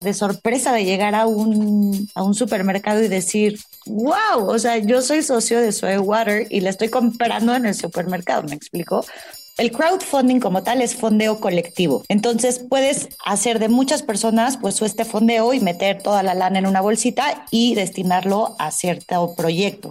de sorpresa de llegar a un, a un supermercado y decir, wow, o sea, yo soy socio de Soy Water y la estoy comprando en el supermercado, ¿me explico? El crowdfunding como tal es fondeo colectivo. Entonces puedes hacer de muchas personas pues este fondeo y meter toda la lana en una bolsita y destinarlo a cierto proyecto.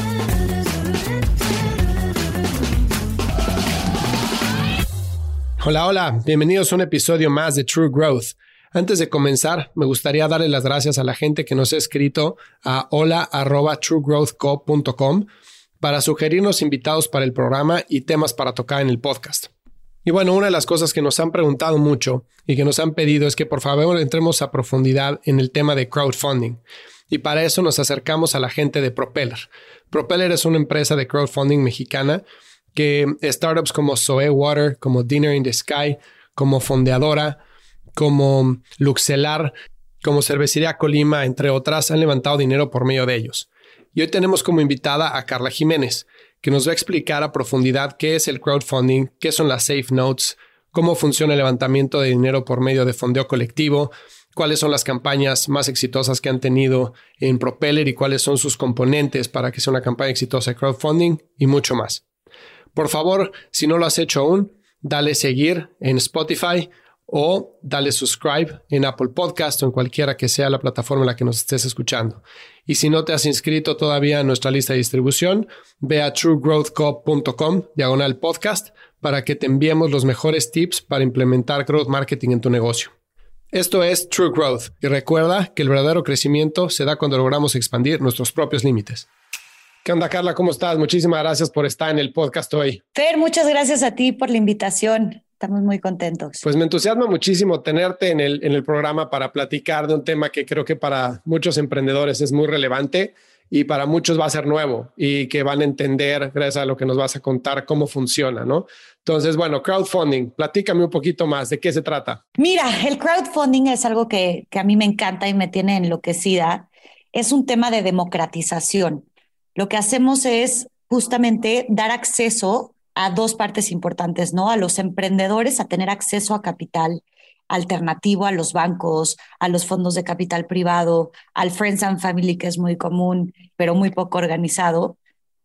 Hola, hola, bienvenidos a un episodio más de True Growth. Antes de comenzar, me gustaría darle las gracias a la gente que nos ha escrito a hola.truegrowthco.com para sugerirnos invitados para el programa y temas para tocar en el podcast. Y bueno, una de las cosas que nos han preguntado mucho y que nos han pedido es que por favor entremos a profundidad en el tema de crowdfunding. Y para eso nos acercamos a la gente de Propeller. Propeller es una empresa de crowdfunding mexicana que startups como Soe Water, como Dinner in the Sky, como Fondeadora, como Luxelar, como Cervecería Colima, entre otras, han levantado dinero por medio de ellos. Y hoy tenemos como invitada a Carla Jiménez, que nos va a explicar a profundidad qué es el crowdfunding, qué son las safe notes, cómo funciona el levantamiento de dinero por medio de fondeo colectivo, cuáles son las campañas más exitosas que han tenido en Propeller y cuáles son sus componentes para que sea una campaña exitosa de crowdfunding y mucho más. Por favor, si no lo has hecho aún, dale seguir en Spotify o dale subscribe en Apple Podcast o en cualquiera que sea la plataforma en la que nos estés escuchando. Y si no te has inscrito todavía en nuestra lista de distribución, ve a truegrowthco.com diagonal podcast para que te enviemos los mejores tips para implementar growth marketing en tu negocio. Esto es True Growth y recuerda que el verdadero crecimiento se da cuando logramos expandir nuestros propios límites. ¿Qué onda, Carla? ¿Cómo estás? Muchísimas gracias por estar en el podcast hoy. Fer, muchas gracias a ti por la invitación. Estamos muy contentos. Pues me entusiasma muchísimo tenerte en el, en el programa para platicar de un tema que creo que para muchos emprendedores es muy relevante y para muchos va a ser nuevo y que van a entender, gracias a lo que nos vas a contar, cómo funciona, ¿no? Entonces, bueno, crowdfunding, platícame un poquito más, ¿de qué se trata? Mira, el crowdfunding es algo que, que a mí me encanta y me tiene enloquecida. Es un tema de democratización lo que hacemos es justamente dar acceso a dos partes importantes, ¿no? A los emprendedores a tener acceso a capital alternativo a los bancos, a los fondos de capital privado, al Friends and Family, que es muy común, pero muy poco organizado.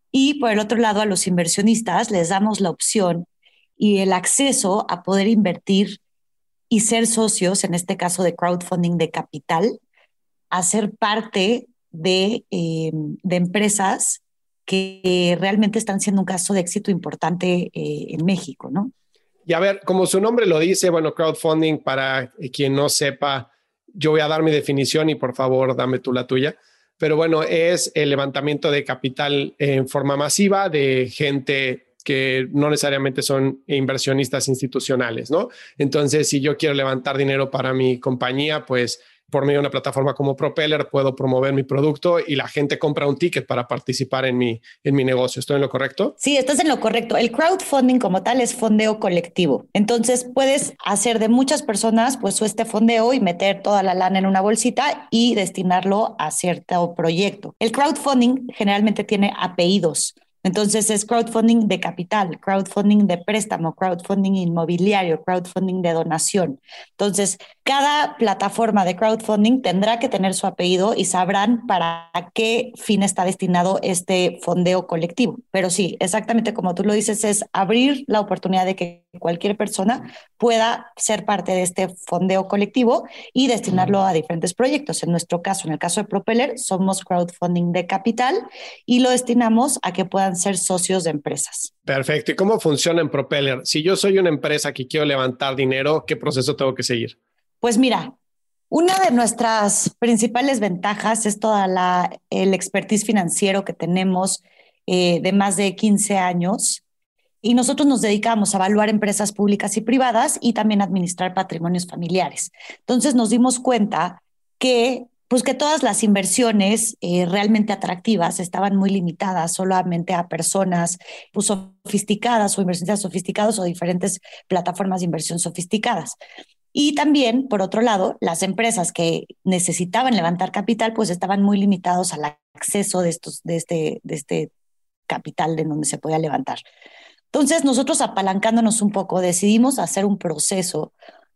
Y por el otro lado, a los inversionistas les damos la opción y el acceso a poder invertir y ser socios, en este caso de crowdfunding de capital, a ser parte eh, de, empresas que realmente están siendo un caso de éxito importante eh, en México, ¿no? Y a ver, como su nombre lo dice, bueno, crowdfunding, para quien no sepa, yo voy a dar mi definición y por favor dame tú la tuya. Pero bueno, es el levantamiento de capital en forma masiva de gente que no necesariamente son inversionistas institucionales, ¿no? Entonces, si yo quiero levantar dinero para mi compañía, pues por medio de una plataforma como Propeller puedo promover mi producto y la gente compra un ticket para participar en mi, en mi negocio. ¿Estoy en lo correcto? Sí, estás en lo correcto. El crowdfunding como tal es fondeo colectivo. Entonces puedes hacer de muchas personas pues este fondeo y meter toda la lana en una bolsita y destinarlo a cierto proyecto. El crowdfunding generalmente tiene apellidos. Entonces es crowdfunding de capital, crowdfunding de préstamo, crowdfunding inmobiliario, crowdfunding de donación. Entonces, cada plataforma de crowdfunding tendrá que tener su apellido y sabrán para qué fin está destinado este fondeo colectivo. Pero sí, exactamente como tú lo dices, es abrir la oportunidad de que cualquier persona pueda ser parte de este fondeo colectivo y destinarlo a diferentes proyectos. En nuestro caso, en el caso de Propeller, somos crowdfunding de capital y lo destinamos a que puedan ser socios de empresas. Perfecto. ¿Y cómo funciona en Propeller? Si yo soy una empresa que quiero levantar dinero, ¿qué proceso tengo que seguir? Pues mira, una de nuestras principales ventajas es toda la el expertise financiero que tenemos eh, de más de 15 años y nosotros nos dedicamos a evaluar empresas públicas y privadas y también administrar patrimonios familiares. Entonces nos dimos cuenta que pues que todas las inversiones eh, realmente atractivas estaban muy limitadas solamente a personas pues, sofisticadas o inversionistas sofisticados o diferentes plataformas de inversión sofisticadas. Y también, por otro lado, las empresas que necesitaban levantar capital, pues estaban muy limitados al acceso de, estos, de, este, de este capital de donde se podía levantar. Entonces, nosotros apalancándonos un poco, decidimos hacer un proceso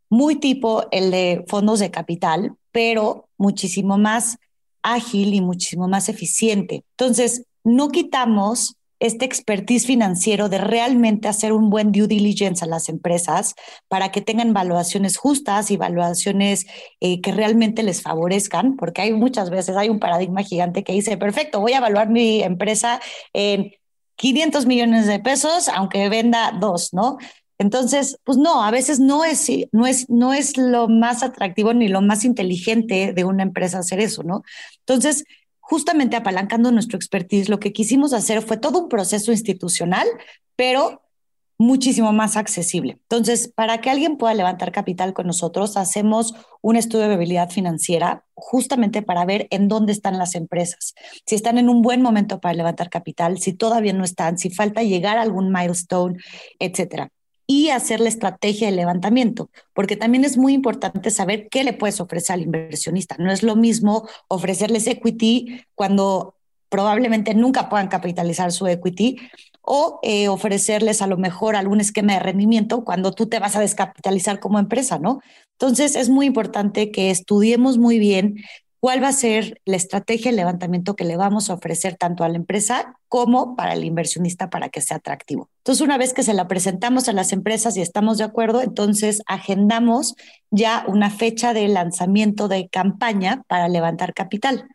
muy tipo el de fondos de capital, pero muchísimo más ágil y muchísimo más eficiente. Entonces, no quitamos este expertise financiero de realmente hacer un buen due diligence a las empresas para que tengan valuaciones justas y valuaciones eh, que realmente les favorezcan, porque hay muchas veces, hay un paradigma gigante que dice, perfecto, voy a evaluar mi empresa en 500 millones de pesos, aunque venda dos, ¿no? Entonces, pues no, a veces no es, no es, no es lo más atractivo ni lo más inteligente de una empresa hacer eso, ¿no? Entonces, justamente apalancando nuestro expertise, lo que quisimos hacer fue todo un proceso institucional, pero muchísimo más accesible. Entonces, para que alguien pueda levantar capital con nosotros, hacemos un estudio de viabilidad financiera justamente para ver en dónde están las empresas, si están en un buen momento para levantar capital, si todavía no están, si falta llegar a algún milestone, etcétera y hacer la estrategia de levantamiento, porque también es muy importante saber qué le puedes ofrecer al inversionista. No es lo mismo ofrecerles equity cuando probablemente nunca puedan capitalizar su equity o eh, ofrecerles a lo mejor algún esquema de rendimiento cuando tú te vas a descapitalizar como empresa, ¿no? Entonces es muy importante que estudiemos muy bien cuál va a ser la estrategia de levantamiento que le vamos a ofrecer tanto a la empresa como para el inversionista para que sea atractivo. Entonces, una vez que se la presentamos a las empresas y estamos de acuerdo, entonces agendamos ya una fecha de lanzamiento de campaña para levantar capital.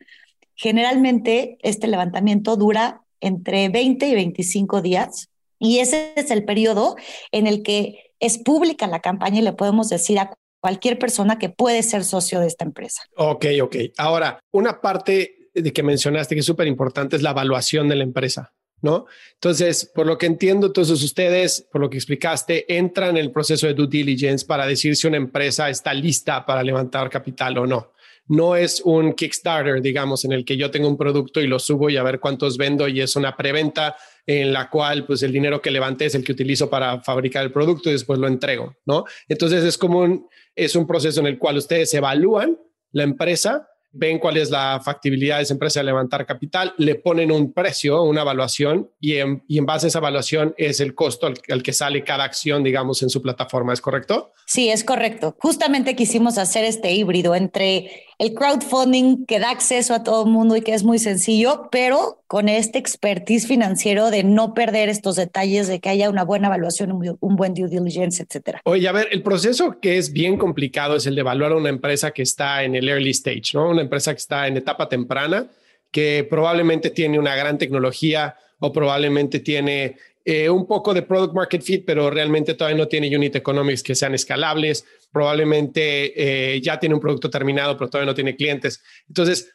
Generalmente, este levantamiento dura entre 20 y 25 días y ese es el periodo en el que es pública la campaña y le podemos decir a cualquier persona que puede ser socio de esta empresa. Ok, ok. Ahora, una parte de que mencionaste que es súper importante es la evaluación de la empresa, ¿no? Entonces, por lo que entiendo, entonces ustedes, por lo que explicaste, entran en el proceso de due diligence para decir si una empresa está lista para levantar capital o no. No es un Kickstarter, digamos, en el que yo tengo un producto y lo subo y a ver cuántos vendo y es una preventa en la cual pues el dinero que levanté es el que utilizo para fabricar el producto y después lo entrego, ¿no? Entonces es como un, es un proceso en el cual ustedes evalúan la empresa ven cuál es la factibilidad de esa empresa de levantar capital, le ponen un precio, una evaluación y en, base a esa evaluación es el costo al, que sale cada acción, digamos, en su plataforma. ¿Es correcto? Sí, es correcto. Justamente quisimos hacer este híbrido entre el crowdfunding que da acceso a todo el mundo y que es muy sencillo, pero con este expertise financiero de no perder estos detalles, de que haya una buena evaluación, un, buen due diligence, etcétera. Oye, a ver, el proceso que es bien complicado es el de evaluar una empresa que está en el early stage, ¿no? Una empresa que está en etapa temprana, que probablemente tiene una gran tecnología o probablemente tiene eh, un poco de product market fit, pero realmente todavía no tiene unit economics que sean escalables, probablemente eh, ya tiene un producto terminado, pero todavía no tiene clientes. Entonces,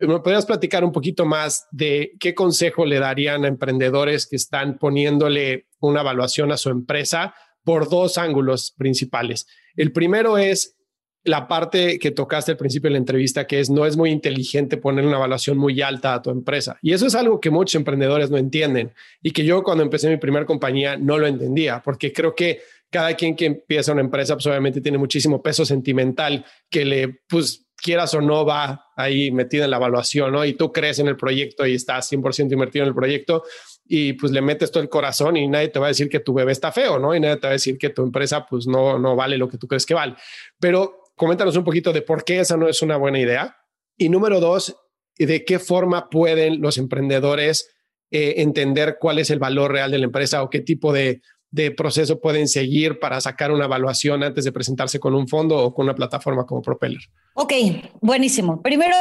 ¿me podrías platicar un poquito más de qué consejo le darían a emprendedores que están poniéndole una evaluación a su empresa por dos ángulos principales? El primero es la parte que tocaste al principio de la entrevista, que es no es muy inteligente poner una evaluación muy alta a tu empresa. Y eso es algo que muchos emprendedores no entienden y que yo cuando empecé mi primera compañía no lo entendía, porque creo que cada quien que empieza una empresa, pues obviamente tiene muchísimo peso sentimental que le, pues quieras o no, va ahí metido en la evaluación, ¿no? Y tú crees en el proyecto y estás 100% invertido en el proyecto y pues le metes todo el corazón y nadie te va a decir que tu bebé está feo, ¿no? Y nadie te va a decir que tu empresa pues no, no vale lo que tú crees que vale. Pero coméntanos un poquito de por qué esa no es una buena idea. Y número dos, de qué forma pueden los emprendedores eh, entender cuál es el valor real de la empresa o qué tipo de, de proceso pueden seguir para sacar una evaluación antes de presentarse con un fondo o con una plataforma como Propeller? Ok, buenísimo. Primero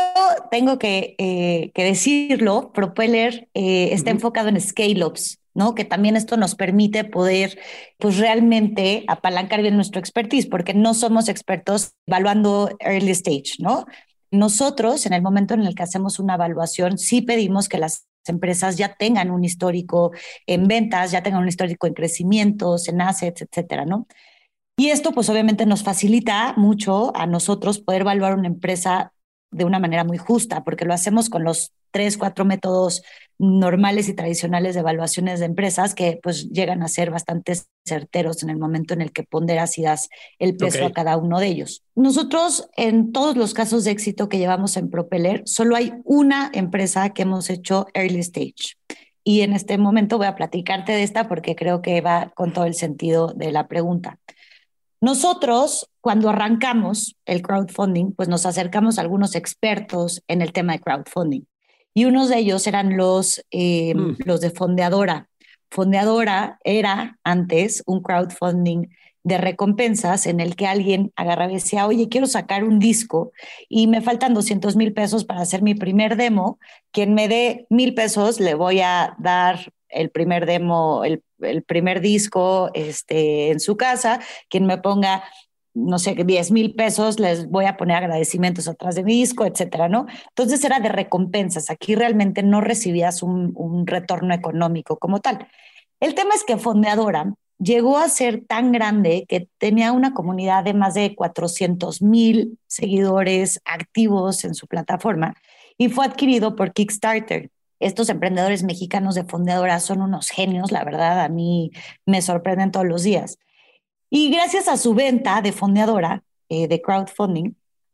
tengo que, eh, decirlo, Propeller eh, está enfocado en scale-ups, ¿no? Que también esto nos permite poder, pues realmente apalancar bien nuestro expertise, porque no somos expertos evaluando early stage, ¿no? Nosotros, en el momento en el que hacemos una evaluación, sí pedimos que las empresas ya tengan un histórico en ventas, ya tengan un histórico en crecimientos, en assets, etcétera, ¿no? Y esto, pues obviamente nos facilita mucho a nosotros poder evaluar una empresa de una manera muy justa, porque lo hacemos con los tres, cuatro métodos normales y tradicionales de evaluaciones de empresas que pues llegan a ser bastante certeros en el momento en el que ponderas y das el peso a cada uno de ellos. Nosotros en todos los casos de éxito que llevamos en Propeller, solo hay una empresa que hemos hecho early stage. Y en este momento voy a platicarte de esta porque creo que va con todo el sentido de la pregunta. Nosotros, cuando arrancamos el crowdfunding, pues nos acercamos a algunos expertos en el tema de crowdfunding y unos de ellos eran los, eh, mm. los de Fondeadora. Fondeadora era antes un crowdfunding de recompensas en el que alguien agarraba y decía, oye, quiero sacar un disco y me faltan 200 mil pesos para hacer mi primer demo. Quien me dé mil pesos le voy a dar el primer demo, el, el primer disco este, en su casa. Quien me ponga no sé, 10 mil pesos, les voy a poner agradecimientos atrás de mi disco, etcétera, ¿no? Entonces era de recompensas. Aquí realmente no recibías un, retorno económico como tal. El tema es que Fondeadora llegó a ser tan grande que tenía una comunidad de más de 400 mil seguidores activos en su plataforma y fue adquirido por Kickstarter. Estos emprendedores mexicanos de Fondeadora son unos genios, la verdad, a mí me sorprenden todos los días. Y gracias a su venta de fondeadora, eh, de crowdfunding,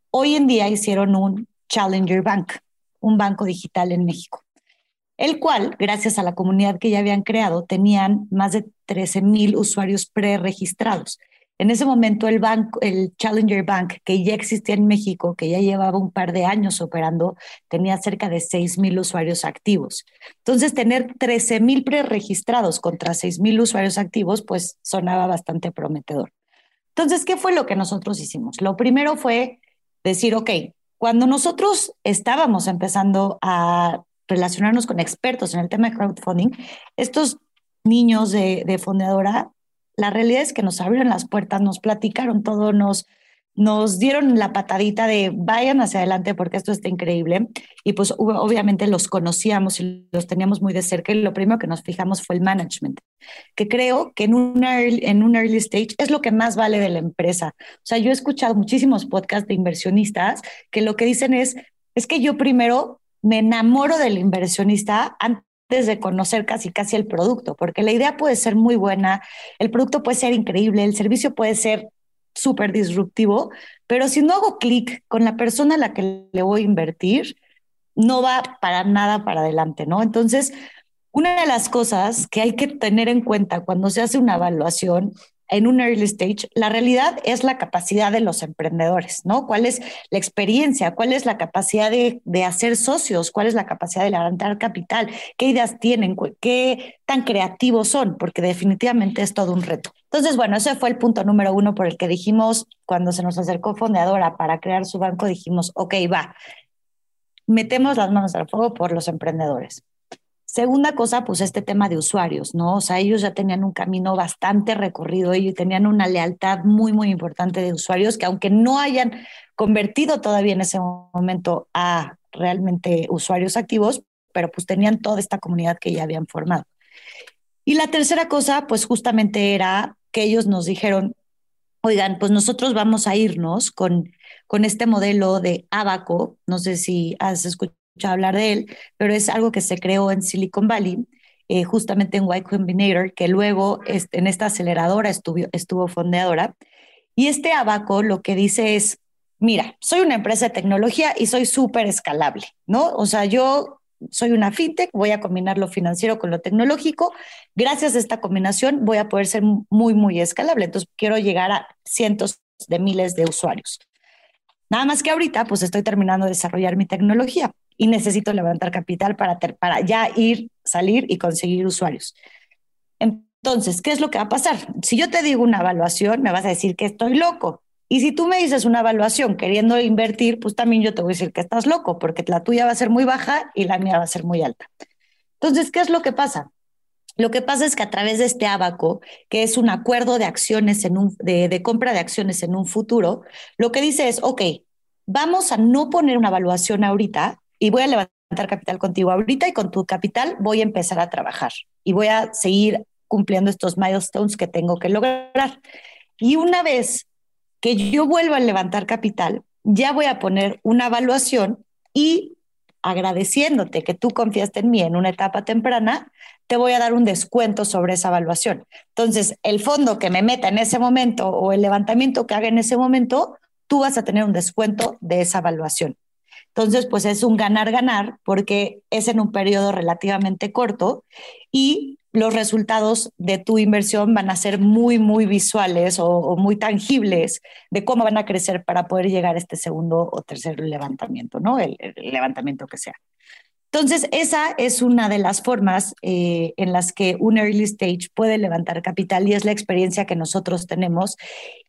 hoy en día hicieron un Challenger Bank, un banco digital en México, el cual, gracias a la comunidad que ya habían creado, tenían más de 13 mil usuarios preregistrados. En ese momento el banco, el Challenger Bank, que ya existía en México, que ya llevaba un par de años operando, tenía cerca de 6 mil usuarios activos. Entonces, tener 13 mil preregistrados contra 6 mil usuarios activos, pues sonaba bastante prometedor. Entonces, ¿qué fue lo que nosotros hicimos? Lo primero fue decir, ok, cuando nosotros estábamos empezando a relacionarnos con expertos en el tema de crowdfunding, estos niños de, de fondeadora la realidad es que nos abrieron las puertas, nos platicaron todo, nos, nos dieron la patadita de vayan hacia adelante porque esto está increíble. Y pues obviamente los conocíamos y los teníamos muy de cerca y lo primero que nos fijamos fue el management, que creo que en un early, en un early stage es lo que más vale de la empresa. O sea, yo he escuchado muchísimos podcasts de inversionistas que lo que dicen es, es que yo primero me enamoro del inversionista antes de conocer casi casi el producto, porque la idea puede ser muy buena, el producto puede ser increíble, el servicio puede ser súper disruptivo, pero si no hago clic con la persona a la que le voy a invertir, no va para nada para adelante, ¿no? Entonces, una de las cosas que hay que tener en cuenta cuando se hace una evaluación en un early stage, la realidad es la capacidad de los emprendedores, ¿no? ¿Cuál es la experiencia? ¿Cuál es la capacidad de, de hacer socios? ¿Cuál es la capacidad de levantar capital? ¿Qué ideas tienen? ¿Qué tan creativos son? Porque definitivamente es todo un reto. Entonces, bueno, ese fue el punto número uno por el que dijimos, cuando se nos acercó Fondeadora para crear su banco, dijimos, ok, va, metemos las manos al fuego por los emprendedores. Segunda cosa, pues este tema de usuarios, ¿no? O sea, ellos ya tenían un camino bastante recorrido, ellos tenían una lealtad muy, muy importante de usuarios que aunque no hayan convertido todavía en ese momento a realmente usuarios activos, pero pues tenían toda esta comunidad que ya habían formado. Y la tercera cosa, pues justamente era que ellos nos dijeron, oigan, pues nosotros vamos a irnos con con este modelo de Abaco. No sé si has escuchado hablar de él, pero es algo que se creó en Silicon Valley, eh, justamente en Y Combinator, que luego este, en esta aceleradora estuvo, estuvo fondeadora. Y este Abaco lo que dice es, mira, soy una empresa de tecnología y soy súper escalable, ¿no? O sea, yo soy una fintech, voy a combinar lo financiero con lo tecnológico. Gracias a esta combinación voy a poder ser muy, muy escalable. Entonces, quiero llegar a cientos de miles de usuarios. Nada más que ahorita, pues estoy terminando de desarrollar mi tecnología y necesito levantar capital para, para ya ir, salir y conseguir usuarios. Entonces, ¿qué es lo que va a pasar? Si yo te digo una evaluación, me vas a decir que estoy loco. Y si tú me dices una evaluación queriendo invertir, pues también yo te voy a decir que estás loco, porque la tuya va a ser muy baja y la mía va a ser muy alta. Entonces, ¿qué es lo que pasa? Lo que pasa es que a través de este abaco, que es un acuerdo de acciones en un, de, de compra de acciones en un futuro, lo que dice es, ok, vamos a no poner una evaluación ahorita y voy a levantar capital contigo ahorita y con tu capital voy a empezar a trabajar y voy a seguir cumpliendo estos milestones que tengo que lograr. Y una vez que yo vuelva a levantar capital, ya voy a poner una evaluación y agradeciéndote que tú confiaste en mí en una etapa temprana, te voy a dar un descuento sobre esa evaluación. Entonces, el fondo que me meta en ese momento o el levantamiento que haga en ese momento, tú vas a tener un descuento de esa evaluación. Entonces, pues es un ganar-ganar porque es en un periodo relativamente corto y los resultados de tu inversión van a ser muy, muy visuales o, muy tangibles de cómo van a crecer para poder llegar a este segundo o tercer levantamiento, ¿no? El, levantamiento que sea. Entonces, esa es una de las formas eh, en las que un early stage puede levantar capital y es la experiencia que nosotros tenemos.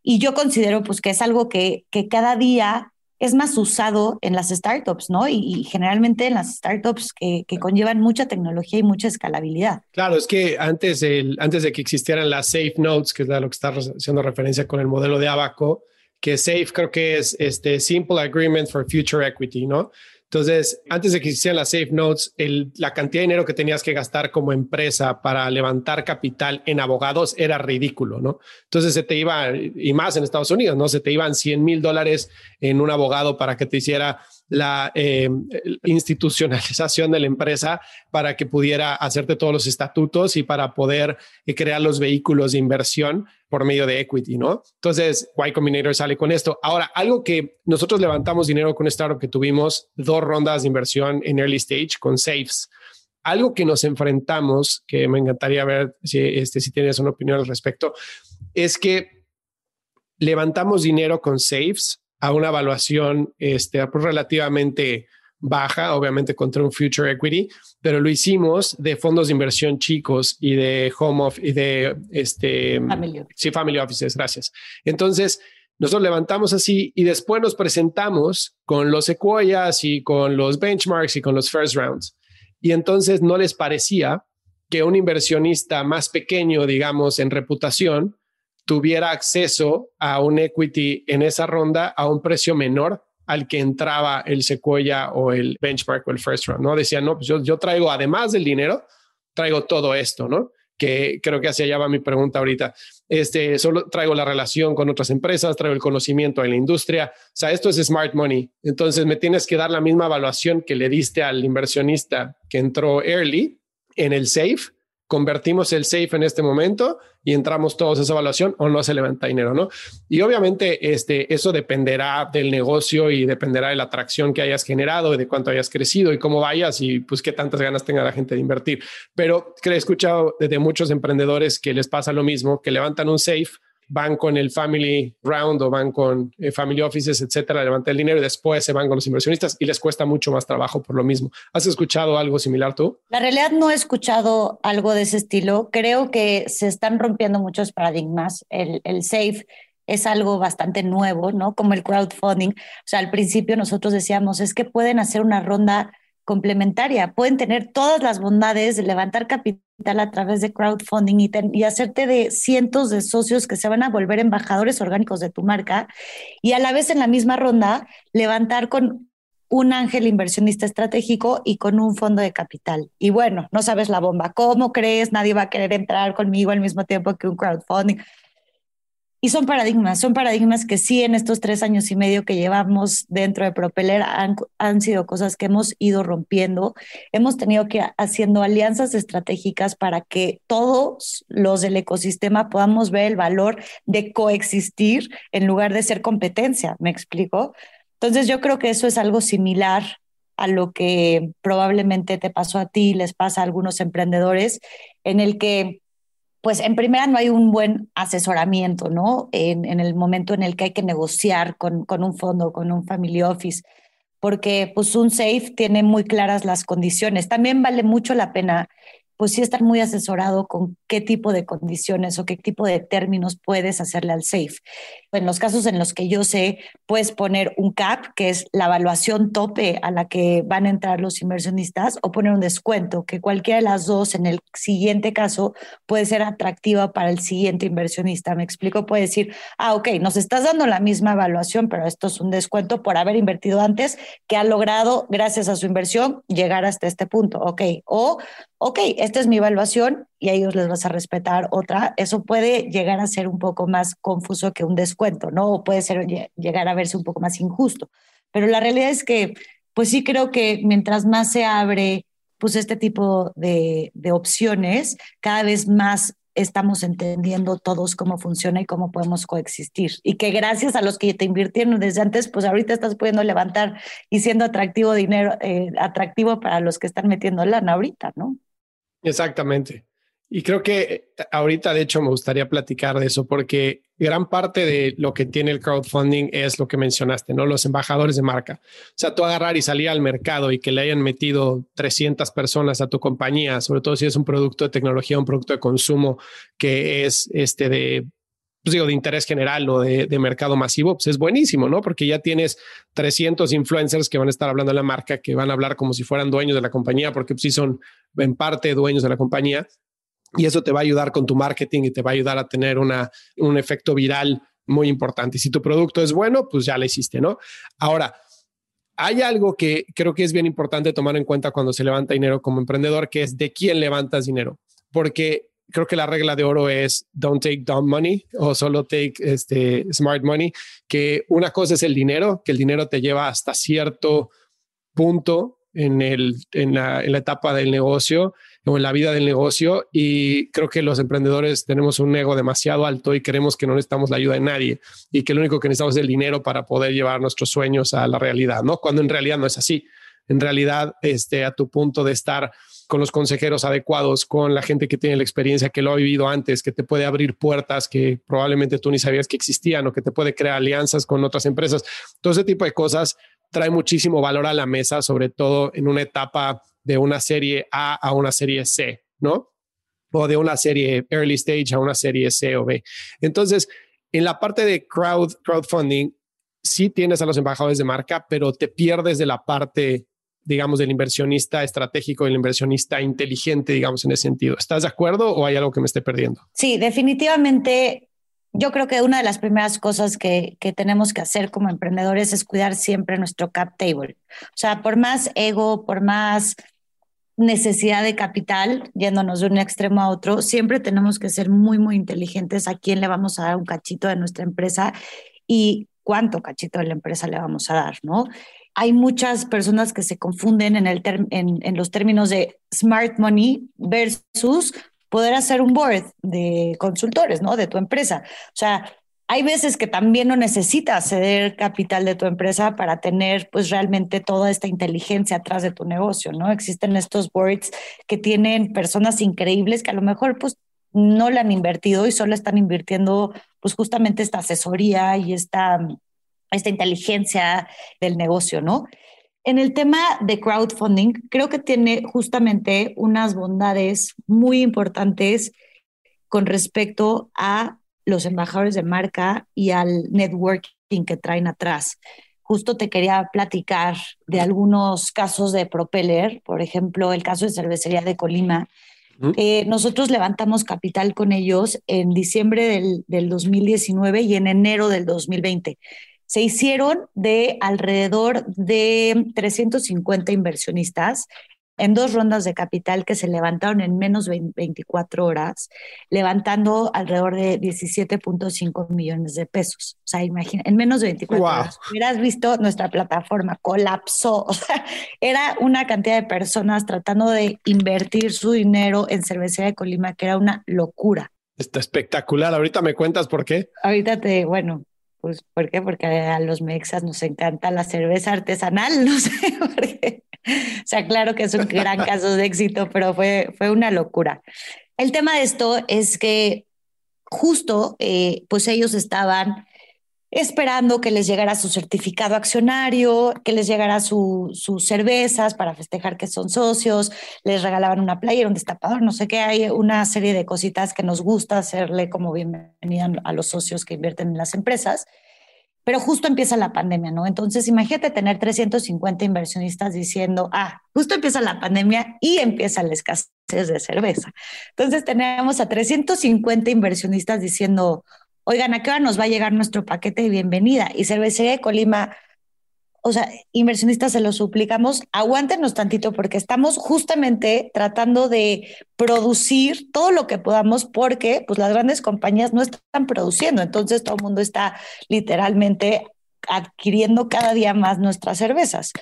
Y yo considero pues que es algo que, que cada día es más usado en las startups, ¿no? Y, generalmente en las startups que, conllevan mucha tecnología y mucha escalabilidad. Claro, es que antes, antes de que existieran las Safe Notes, que es lo que está haciendo referencia con el modelo de Abaco, que Safe creo que es este Simple Agreement for Future Equity, ¿no? Entonces, antes de que existieran las Safe Notes, la cantidad de dinero que tenías que gastar como empresa para levantar capital en abogados era ridículo, ¿no? Entonces se te iba, y más en Estados Unidos, ¿no? Se te iban 100 mil dólares en un abogado para que te hiciera la eh, institucionalización de la empresa para que pudiera hacerte todos los estatutos y para poder eh, crear los vehículos de inversión por medio de equity, ¿no? Entonces, Y Combinator sale con esto. Ahora, algo que nosotros levantamos dinero con startup que tuvimos dos rondas de inversión en early stage con Safes. Algo que nos enfrentamos, que me encantaría ver si, este, si tienes una opinión al respecto, es que levantamos dinero con Safes a una evaluación este, pues, relativamente baja, obviamente contra un future equity, pero lo hicimos de fondos de inversión chicos y de home office y de este family. sí family offices, gracias. Entonces, nosotros levantamos así y después nos presentamos con los sequoias y con los benchmarks y con los first rounds. Y entonces no les parecía que un inversionista más pequeño, digamos, en reputación, tuviera acceso a un equity en esa ronda a un precio menor al que entraba el Sequoia o el benchmark o el first round, ¿no? Decía, no, pues yo, yo traigo, además del dinero, traigo todo esto, ¿no? Que creo que hacia allá va mi pregunta ahorita. Este, solo traigo la relación con otras empresas, traigo el conocimiento de la industria. O sea, esto es smart money. Entonces me tienes que dar la misma evaluación que le diste al inversionista que entró early en el safe convertimos el safe en este momento y entramos todos a esa evaluación o no se levanta dinero, ¿no? Y obviamente este, eso dependerá del negocio y dependerá de la atracción que hayas generado, de cuánto hayas crecido y cómo vayas y pues qué tantas ganas tenga la gente de invertir. Pero he escuchado desde muchos emprendedores que les pasa lo mismo, que levantan un safe van con el family round o van con eh, family offices, etcétera, levantar el dinero y después se van con los inversionistas y les cuesta mucho más trabajo por lo mismo. ¿Has escuchado algo similar tú? La realidad no he escuchado algo de ese estilo. Creo que se están rompiendo muchos paradigmas. El, el SAFE es algo bastante nuevo, ¿no? Como el crowdfunding. O sea, al principio nosotros decíamos, es que pueden hacer una ronda complementaria, pueden tener todas las bondades de levantar capital a través de crowdfunding y, y, hacerte de cientos de socios que se van a volver embajadores orgánicos de tu marca y a la vez en la misma ronda levantar con un ángel inversionista estratégico y con un fondo de capital. Y bueno, no sabes la bomba. ¿Cómo crees? Nadie va a querer entrar conmigo al mismo tiempo que un crowdfunding. Y son paradigmas, son paradigmas que sí en estos tres años y medio que llevamos dentro de Propeller han, han sido cosas que hemos ido rompiendo. Hemos tenido que ir haciendo alianzas estratégicas para que todos los del ecosistema podamos ver el valor de coexistir en lugar de ser competencia, ¿me explico? Entonces yo creo que eso es algo similar a lo que probablemente te pasó a ti, les pasa a algunos emprendedores, en el que pues en primera no hay un buen asesoramiento, ¿no? En, el momento en el que hay que negociar con, con, un fondo, con un family office, porque pues un safe tiene muy claras las condiciones. También vale mucho la pena pues sí estar muy asesorado con qué tipo de condiciones o qué tipo de términos puedes hacerle al SAFE. En los casos en los que yo sé, puedes poner un CAP, que es la evaluación tope a la que van a entrar los inversionistas, o poner un descuento, que cualquiera de las dos en el siguiente caso puede ser atractiva para el siguiente inversionista. Me explico, puede decir, ah, ok, nos estás dando la misma evaluación, pero esto es un descuento por haber invertido antes, que ha logrado, gracias a su inversión, llegar hasta este punto. Ok, o ok, esta es mi evaluación y a ellos les vas a respetar otra, eso puede llegar a ser un poco más confuso que un descuento, ¿no? O puede ser llegar a verse un poco más injusto. Pero la realidad es que, pues sí creo que mientras más se abre, pues este tipo de, de opciones, cada vez más estamos entendiendo todos cómo funciona y cómo podemos coexistir. Y que gracias a los que te invirtieron desde antes, pues ahorita estás pudiendo levantar y siendo atractivo dinero, eh, atractivo para los que están metiendo lana ahorita, ¿no? Exactamente. Y creo que eh, ahorita, de hecho, me gustaría platicar de eso porque gran parte de lo que tiene el crowdfunding es lo que mencionaste, ¿no? Los embajadores de marca. O sea, tú agarrar y salir al mercado y que le hayan metido 300 personas a tu compañía, sobre todo si es un producto de tecnología, un producto de consumo que es este de pues digo, de interés general o de, mercado masivo, pues es buenísimo, ¿no? Porque ya tienes 300 influencers que van a estar hablando de la marca, que van a hablar como si fueran dueños de la compañía, porque pues, sí son en parte dueños de la compañía. Y eso te va a ayudar con tu marketing y te va a ayudar a tener una, un efecto viral muy importante. Y si tu producto es bueno, pues ya lo hiciste, ¿no? Ahora, hay algo que creo que es bien importante tomar en cuenta cuando se levanta dinero como emprendedor, que es de quién levantas dinero. Porque creo que la regla de oro es don't take dumb money o solo take este smart money, que una cosa es el dinero, que el dinero te lleva hasta cierto punto en, el, en, la, en la etapa del negocio o en la vida del negocio y creo que los emprendedores tenemos un ego demasiado alto y creemos que no necesitamos la ayuda de nadie y que lo único que necesitamos es el dinero para poder llevar nuestros sueños a la realidad, ¿no? Cuando en realidad no es así. En realidad, este, a tu punto de estar con los consejeros adecuados, con la gente que tiene la experiencia, que lo ha vivido antes, que te puede abrir puertas que probablemente tú ni sabías que existían o que te puede crear alianzas con otras empresas. Todo ese tipo de cosas trae muchísimo valor a la mesa, sobre todo en una etapa de una serie A a una serie C, ¿no? O de una serie early stage a una serie C o B. Entonces, en la parte de crowd, crowdfunding, sí tienes a los embajadores de marca, pero te pierdes de la parte digamos, del inversionista estratégico, del inversionista inteligente, digamos, en ese sentido. ¿Estás de acuerdo o hay algo que me esté perdiendo? Sí, definitivamente. Yo creo que una de las primeras cosas que, que tenemos que hacer como emprendedores es cuidar siempre nuestro cap table. O sea, por más ego, por más necesidad de capital, yéndonos de un extremo a otro, siempre tenemos que ser muy, muy inteligentes a quién le vamos a dar un cachito de nuestra empresa y cuánto cachito de la empresa le vamos a dar, ¿no? Hay muchas personas que se confunden en, los términos de smart money versus poder hacer un board de consultores, ¿no? De tu empresa. O sea, hay veces que también no necesitas ceder capital de tu empresa para tener pues realmente toda esta inteligencia atrás de tu negocio, ¿no? Existen estos boards que tienen personas increíbles que a lo mejor pues no le han invertido y solo están invirtiendo pues justamente esta asesoría y esta esta inteligencia del negocio, ¿no? En el tema de crowdfunding, creo que tiene justamente unas bondades muy importantes con respecto a los embajadores de marca y al networking que traen atrás. Justo te quería platicar de algunos casos de Propeller, por ejemplo, el caso de Cervecería de Colima. Eh, nosotros levantamos capital con ellos en diciembre del, del 2019 y en enero del 2020 se hicieron de alrededor de 350 inversionistas en dos rondas de capital que se levantaron en menos de 24 horas, levantando alrededor de 17.5 millones de pesos. O sea, imagina, en menos de 24 horas. Hubieras visto nuestra plataforma, colapsó. O sea, era una cantidad de personas tratando de invertir su dinero en cervecería de Colima, que era una locura. Está espectacular. Ahorita me cuentas por qué. Ahorita te, bueno, pues, ¿por qué? Porque a los mexas nos encanta la cerveza artesanal, no sé por qué. O sea, claro que es un gran caso de éxito, pero fue, fue una locura. El tema de esto es que justo, eh, pues ellos estaban esperando que les llegara su certificado accionario, que les llegara su, sus cervezas para festejar que son socios, les regalaban una playera, un destapador, no sé qué, hay una serie de cositas que nos gusta hacerle como bienvenida a los socios que invierten en las empresas. Pero justo empieza la pandemia, ¿no? Entonces, imagínate tener 350 inversionistas diciendo, ah, justo empieza la pandemia y empieza la escasez de cerveza. Entonces, tenemos a 350 inversionistas diciendo, oigan, ¿a qué hora nos va a llegar nuestro paquete de bienvenida? Y Cervecería de Colima, o sea, inversionistas se lo suplicamos, aguántenos tantito porque estamos justamente tratando de producir todo lo que podamos porque pues las grandes compañías no están produciendo, entonces todo el mundo está literalmente adquiriendo cada día más nuestras cervezas.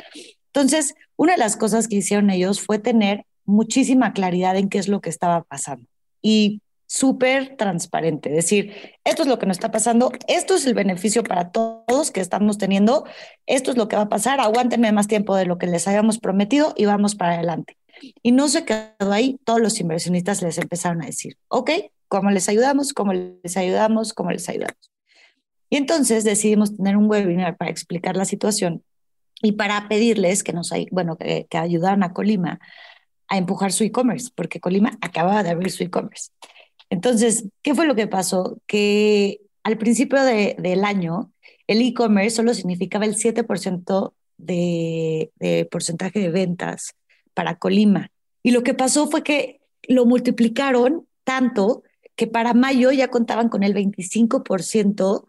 Entonces, una de las cosas que hicieron ellos fue tener muchísima claridad en qué es lo que estaba pasando. Y súper transparente, decir, esto es lo que nos está pasando, esto es el beneficio para todos que estamos teniendo, esto es lo que va a pasar, aguántenme más tiempo de lo que les habíamos prometido y vamos para adelante. Y no se quedó ahí, todos los inversionistas les empezaron a decir, ok, ¿cómo les ayudamos? ¿Cómo les ayudamos? ¿Cómo les ayudamos? Y entonces decidimos tener un webinar para explicar la situación y para pedirles que nos, bueno, que, ayudaran a Colima a empujar su e-commerce, porque Colima acababa de abrir su e-commerce. Entonces, ¿qué fue lo que pasó? Que al principio del año, el e-commerce solo significaba el 7% de, de porcentaje de ventas para Colima. Y lo que pasó fue que lo multiplicaron tanto que para mayo ya contaban con el 25%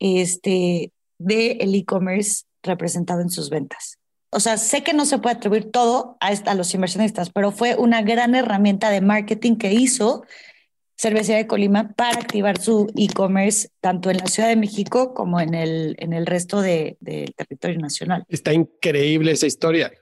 este, del e-commerce representado en sus ventas. O sea, sé que no se puede atribuir todo a, a los inversionistas, pero fue una gran herramienta de marketing que hizo Cervecería de Colima para activar su e-commerce tanto en la Ciudad de México como en el, en el resto del territorio nacional. Está increíble esa historia.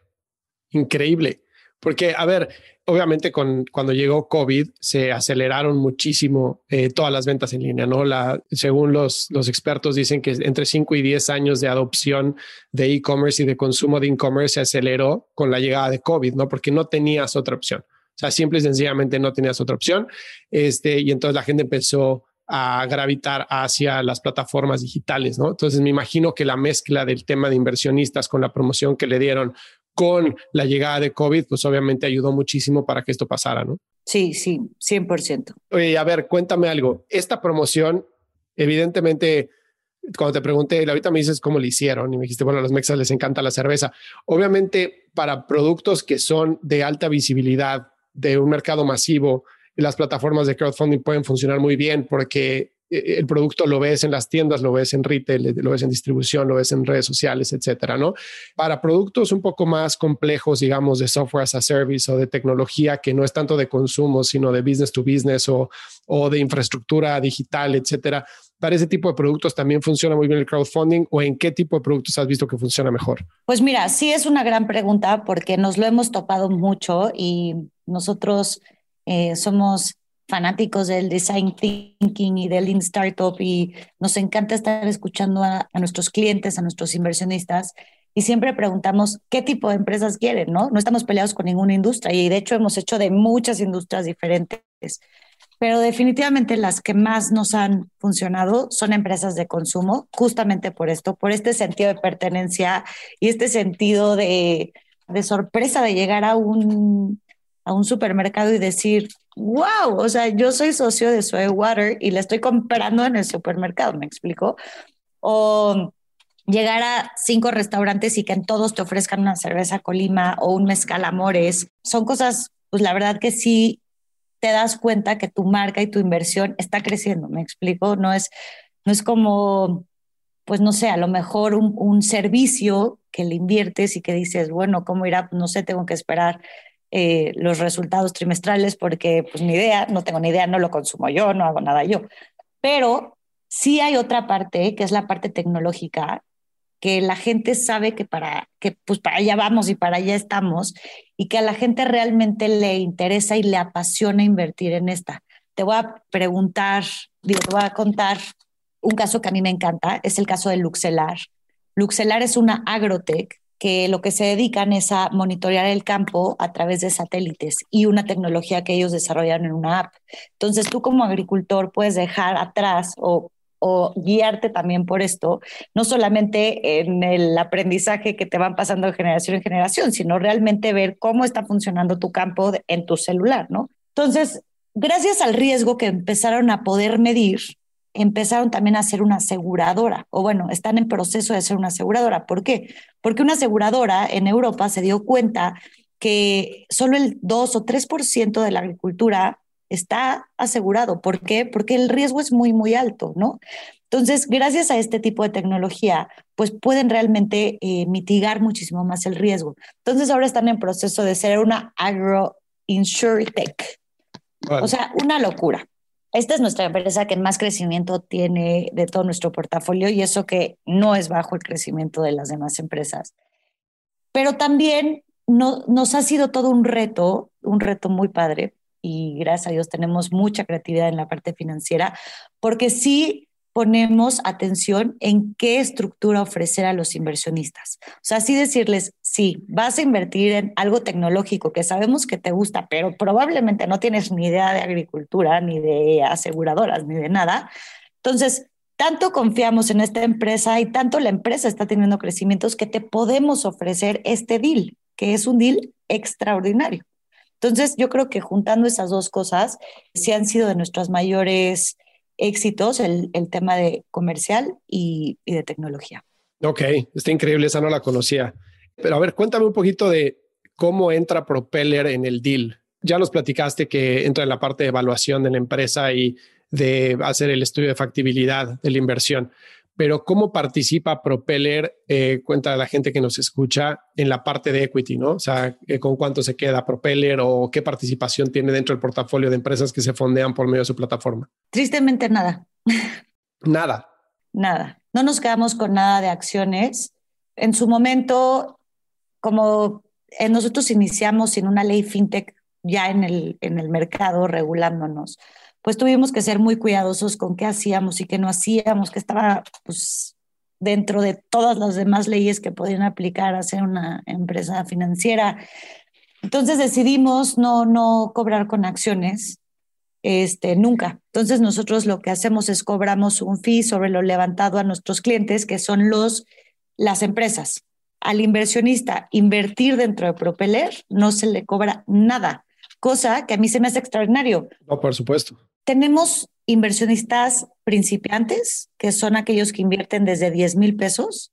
Increíble. Porque, a ver, obviamente con, cuando llegó COVID se aceleraron muchísimo eh, todas las ventas en línea, ¿no? La, según los, los expertos dicen que entre 5 y 10 años de adopción de e-commerce y de consumo de e-commerce se aceleró con la llegada de COVID, ¿no? Porque no tenías otra opción. O sea, simple y sencillamente no tenías otra opción. Este, y entonces la gente empezó a gravitar hacia las plataformas digitales, ¿no? Entonces me imagino que la mezcla del tema de inversionistas con la promoción que le dieron con la llegada de COVID, pues obviamente ayudó muchísimo para que esto pasara, ¿no? Sí, sí, 100%. Oye, a ver, cuéntame algo. Esta promoción, evidentemente, cuando te pregunté, ahorita me dices cómo le hicieron y me dijiste, bueno, a los mexas les encanta la cerveza. Obviamente, para productos que son de alta visibilidad, de un mercado masivo, las plataformas de crowdfunding pueden funcionar muy bien porque el producto lo ves en las tiendas, lo ves en retail, lo ves en distribución, lo ves en redes sociales, etcétera, ¿no? Para productos un poco más complejos, digamos, de software as a service o de tecnología que no es tanto de consumo, sino de business to business o, o de infraestructura digital, etcétera. Para ese tipo de productos también funciona muy bien el crowdfunding o en qué tipo de productos has visto que funciona mejor? Pues mira, sí es una gran pregunta porque nos lo hemos topado mucho y nosotros eh, somos fanáticos del design thinking y del lean startup y nos encanta estar escuchando a, nuestros clientes, a nuestros inversionistas y siempre preguntamos qué tipo de empresas quieren, ¿no? No estamos peleados con ninguna industria y de hecho hemos hecho de muchas industrias diferentes, pero definitivamente las que más nos han funcionado son empresas de consumo, justamente por esto, por este sentido de pertenencia y este sentido de, de sorpresa de llegar a un a un supermercado y decir, wow, o sea, yo soy socio de Soy Water y le estoy comprando en el supermercado, ¿me explico? O llegar a cinco restaurantes y que en todos te ofrezcan una cerveza Colima o un mezcal Amores, son cosas, pues la verdad que sí te das cuenta que tu marca y tu inversión está creciendo, ¿me explico? No es, no es como, pues no sé, a lo mejor un, un servicio que le inviertes y que dices, bueno, ¿cómo irá? No sé, tengo que esperar eh, los resultados trimestrales porque pues ni idea, no tengo ni idea, no lo consumo yo, no hago nada yo. Pero sí hay otra parte, que es la parte tecnológica, que la gente sabe que para, que pues para allá vamos y para allá estamos, y que a la gente realmente le interesa y le apasiona invertir en esta. Te voy a preguntar, digo, te voy a contar un caso que a mí me encanta, es el caso de Luxelar. Luxelar es una agrotech que lo que se dedican es a monitorear el campo a través de satélites y una tecnología que ellos desarrollan en una app. Entonces tú como agricultor puedes dejar atrás o, o guiarte también por esto, no solamente en el aprendizaje que te van pasando de generación en generación, sino realmente ver cómo está funcionando tu campo en tu celular, ¿no? Entonces, gracias al riesgo que empezaron a poder medir, empezaron también a ser una aseguradora, o bueno, están en proceso de ser una aseguradora. ¿Por qué? Porque una aseguradora en Europa se dio cuenta que solo el 2 o 3% de la agricultura está asegurado. ¿Por qué? Porque el riesgo es muy, muy alto, ¿no? Entonces, gracias a este tipo de tecnología, pues pueden realmente eh, mitigar muchísimo más el riesgo. Entonces, ahora están en proceso de ser una agro insurtech. O sea, una locura. Esta es nuestra empresa que más crecimiento tiene de todo nuestro portafolio y eso que no es bajo el crecimiento de las demás empresas. Pero también no, nos ha sido todo un reto, un reto muy padre y gracias a Dios tenemos mucha creatividad en la parte financiera porque sí ponemos atención en qué estructura ofrecer a los inversionistas. O sea, así decirles, sí, vas a invertir en algo tecnológico que sabemos que te gusta, pero probablemente no tienes ni idea de agricultura, ni de aseguradoras, ni de nada. Entonces, tanto confiamos en esta empresa y tanto la empresa está teniendo crecimientos que te podemos ofrecer este deal, que es un deal extraordinario. Entonces, yo creo que juntando esas dos cosas, sí han sido de nuestras mayores éxitos el, el tema de comercial y, y, de tecnología. Ok, está increíble, esa no la conocía. Pero a ver, cuéntame un poquito de cómo entra Propeller en el deal. Ya nos platicaste que entra en la parte de evaluación de la empresa y de hacer el estudio de factibilidad de la inversión pero ¿cómo participa Propeller? Eh, cuenta la gente que nos escucha en la parte de equity, ¿no? O sea, eh, ¿con cuánto se queda Propeller o qué participación tiene dentro del portafolio de empresas que se fondean por medio de su plataforma? Tristemente nada. Nada. Nada. No nos quedamos con nada de acciones. En su momento, como eh, nosotros iniciamos sin una ley fintech ya en el, en el mercado regulándonos, pues tuvimos que ser muy cuidadosos con qué hacíamos y qué no hacíamos, que estaba pues, dentro de todas las demás leyes que podían aplicar a ser una empresa financiera. Entonces decidimos no, no cobrar con acciones, este, nunca. Entonces nosotros lo que hacemos es cobramos un fee sobre lo levantado a nuestros clientes, que son los, las empresas. Al inversionista invertir dentro de Propeller no se le cobra nada, cosa que a mí se me hace extraordinario. No, por supuesto. Tenemos inversionistas principiantes, que son aquellos que invierten desde 10 mil pesos,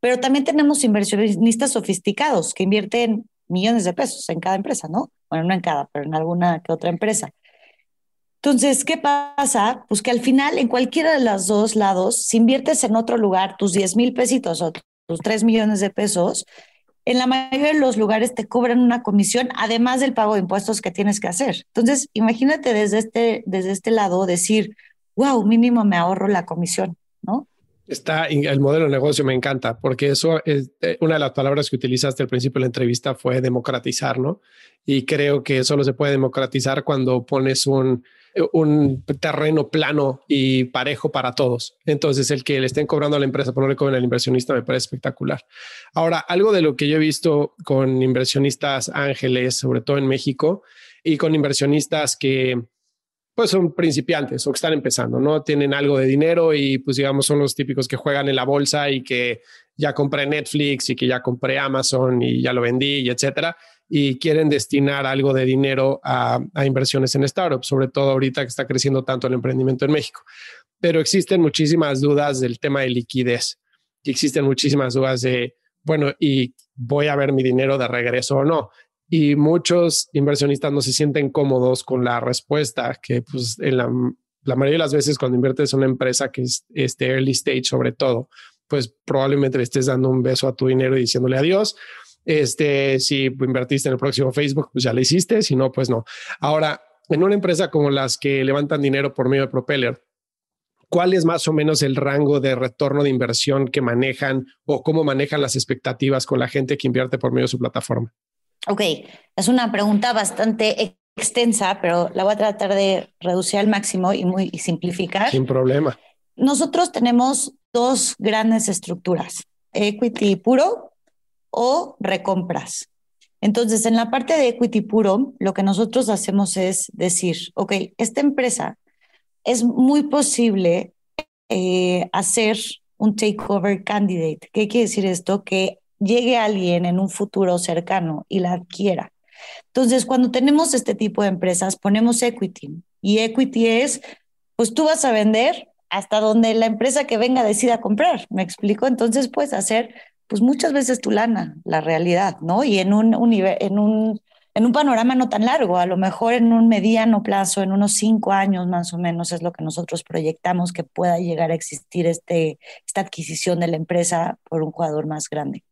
pero también tenemos inversionistas sofisticados que invierten millones de pesos en cada empresa, ¿no? Bueno, no en cada, pero en alguna que otra empresa. Entonces, ¿qué pasa? Pues que al final, en cualquiera de los dos lados, si inviertes en otro lugar tus 10 mil pesitos o tus 3 millones de pesos, en la mayoría de los lugares te cobran una comisión, además del pago de impuestos que tienes que hacer. Entonces, imagínate desde este, desde este lado decir, wow, mínimo me ahorro la comisión, ¿no? Está el modelo de negocio me encanta porque eso es eh, una de las palabras que utilizaste al principio de la entrevista fue democratizar, ¿no? Y creo que solo se puede democratizar cuando pones un un terreno plano y parejo para todos. Entonces, el que le estén cobrando a la empresa por no le cobren al inversionista me parece espectacular. Ahora, algo de lo que yo he visto con inversionistas ángeles, sobre todo en México, y con inversionistas que pues son principiantes o que están empezando, ¿no? Tienen algo de dinero y pues digamos son los típicos que juegan en la bolsa y que ya compré Netflix y que ya compré Amazon y ya lo vendí y etcétera y quieren destinar algo de dinero a, inversiones en startups, sobre todo ahorita que está creciendo tanto el emprendimiento en México. Pero existen muchísimas dudas del tema de liquidez y existen muchísimas dudas de, bueno, ¿y voy a ver mi dinero de regreso o no? Y muchos inversionistas no se sienten cómodos con la respuesta que pues en la, la mayoría de las veces cuando inviertes en una empresa que es este early stage sobre todo, pues probablemente le estés dando un beso a tu dinero y diciéndole adiós Este, si invertiste en el próximo Facebook, pues ya lo hiciste, si no, pues no. Ahora, en una empresa como las que levantan dinero por medio de Propeller, ¿cuál es más o menos el rango de retorno de inversión que manejan o cómo manejan las expectativas con la gente que invierte por medio de su plataforma? Ok, es una pregunta bastante extensa, pero la voy a tratar de reducir al máximo y muy simplificar. Sin problema. Nosotros tenemos dos grandes estructuras, equity puro o recompras. Entonces, en la parte de equity puro, lo que nosotros hacemos es decir, ok, esta empresa es muy posible eh, hacer un takeover candidate. ¿Qué quiere decir esto? Que llegue alguien en un futuro cercano y la adquiera. Entonces, cuando tenemos este tipo de empresas, ponemos equity. Y equity es, pues tú vas a vender hasta donde la empresa que venga decida comprar. ¿Me explico? Entonces puedes hacer, pues muchas veces tu lana, la realidad, ¿no? Y en un, en un, en un panorama no tan largo, a lo mejor en un mediano plazo, en unos cinco años más o menos, es lo que nosotros proyectamos que pueda llegar a existir este, esta adquisición de la empresa por un jugador más grande.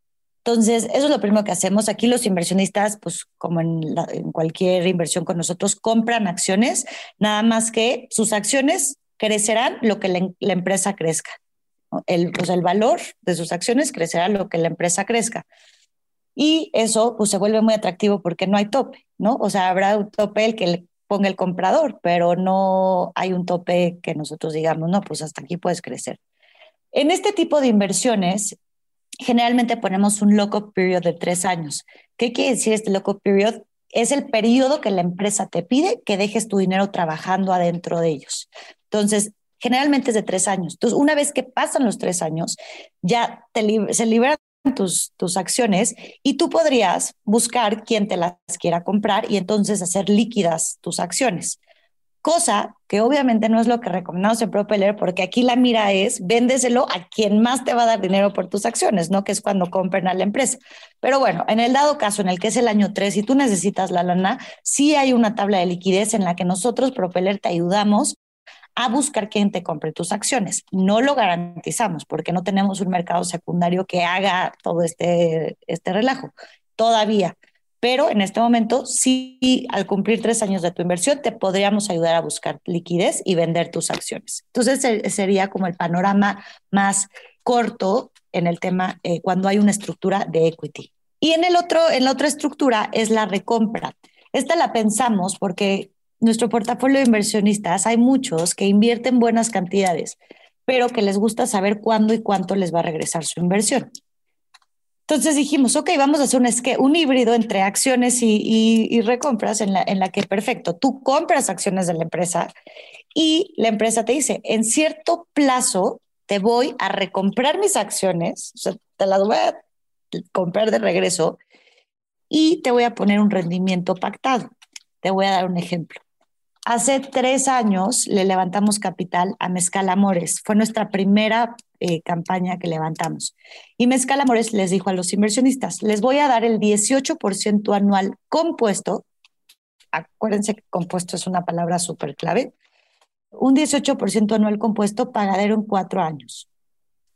Entonces, eso es lo primero que hacemos. Aquí los inversionistas, pues como en, cualquier inversión con nosotros, compran acciones, nada más que sus acciones crecerán lo que la, empresa crezca. El, pues el valor de sus acciones crecerá lo que la empresa crezca. Y eso pues se vuelve muy atractivo porque no hay tope, ¿no? O sea, habrá un tope el que le ponga el comprador, pero no hay un tope que nosotros digamos, no, pues hasta aquí puedes crecer. En este tipo de inversiones, generalmente ponemos un lock-up period de tres años. ¿Qué quiere decir este lock-up period? Es el periodo que la empresa te pide que dejes tu dinero trabajando adentro de ellos. Entonces, generalmente es de tres años. Entonces, una vez que pasan los tres años, ya se liberan tus, tus acciones y tú podrías buscar quien te las quiera comprar y entonces hacer líquidas tus acciones cosa que obviamente no es lo que recomendamos en Propeller, porque aquí la mira es véndeselo a quien más te va a dar dinero por tus acciones, ¿no? Que es cuando compren a la empresa. Pero bueno, en el dado caso en el que es el año 3 y tú necesitas la lana, sí hay una tabla de liquidez en la que nosotros, Propeller, te ayudamos a buscar quien te compre tus acciones. No lo garantizamos porque no tenemos un mercado secundario que haga todo este, este relajo todavía pero en este momento sí, al cumplir tres años de tu inversión, te podríamos ayudar a buscar liquidez y vender tus acciones. Entonces, sería como el panorama más corto en el tema eh, cuando hay una estructura de equity. Y en, el otro, en la otra estructura es la recompra. Esta la pensamos porque nuestro portafolio de inversionistas hay muchos que invierten buenas cantidades, pero que les gusta saber cuándo y cuánto les va a regresar su inversión. Entonces dijimos, ok, vamos a hacer un, un híbrido entre acciones y, recompras en la, en la que, perfecto, tú compras acciones de la empresa y la empresa te dice, en cierto plazo te voy a recomprar mis acciones, o sea, te las voy a comprar de regreso y te voy a poner un rendimiento pactado. Te voy a dar un ejemplo. Hace tres años le levantamos capital a Mezcal Amores. Fue nuestra primera eh, campaña que levantamos. Y Mezcal Amores les dijo a los inversionistas, les voy a dar el 18% anual compuesto. Acuérdense que compuesto es una palabra súper clave. Un 18% anual compuesto pagadero en cuatro años.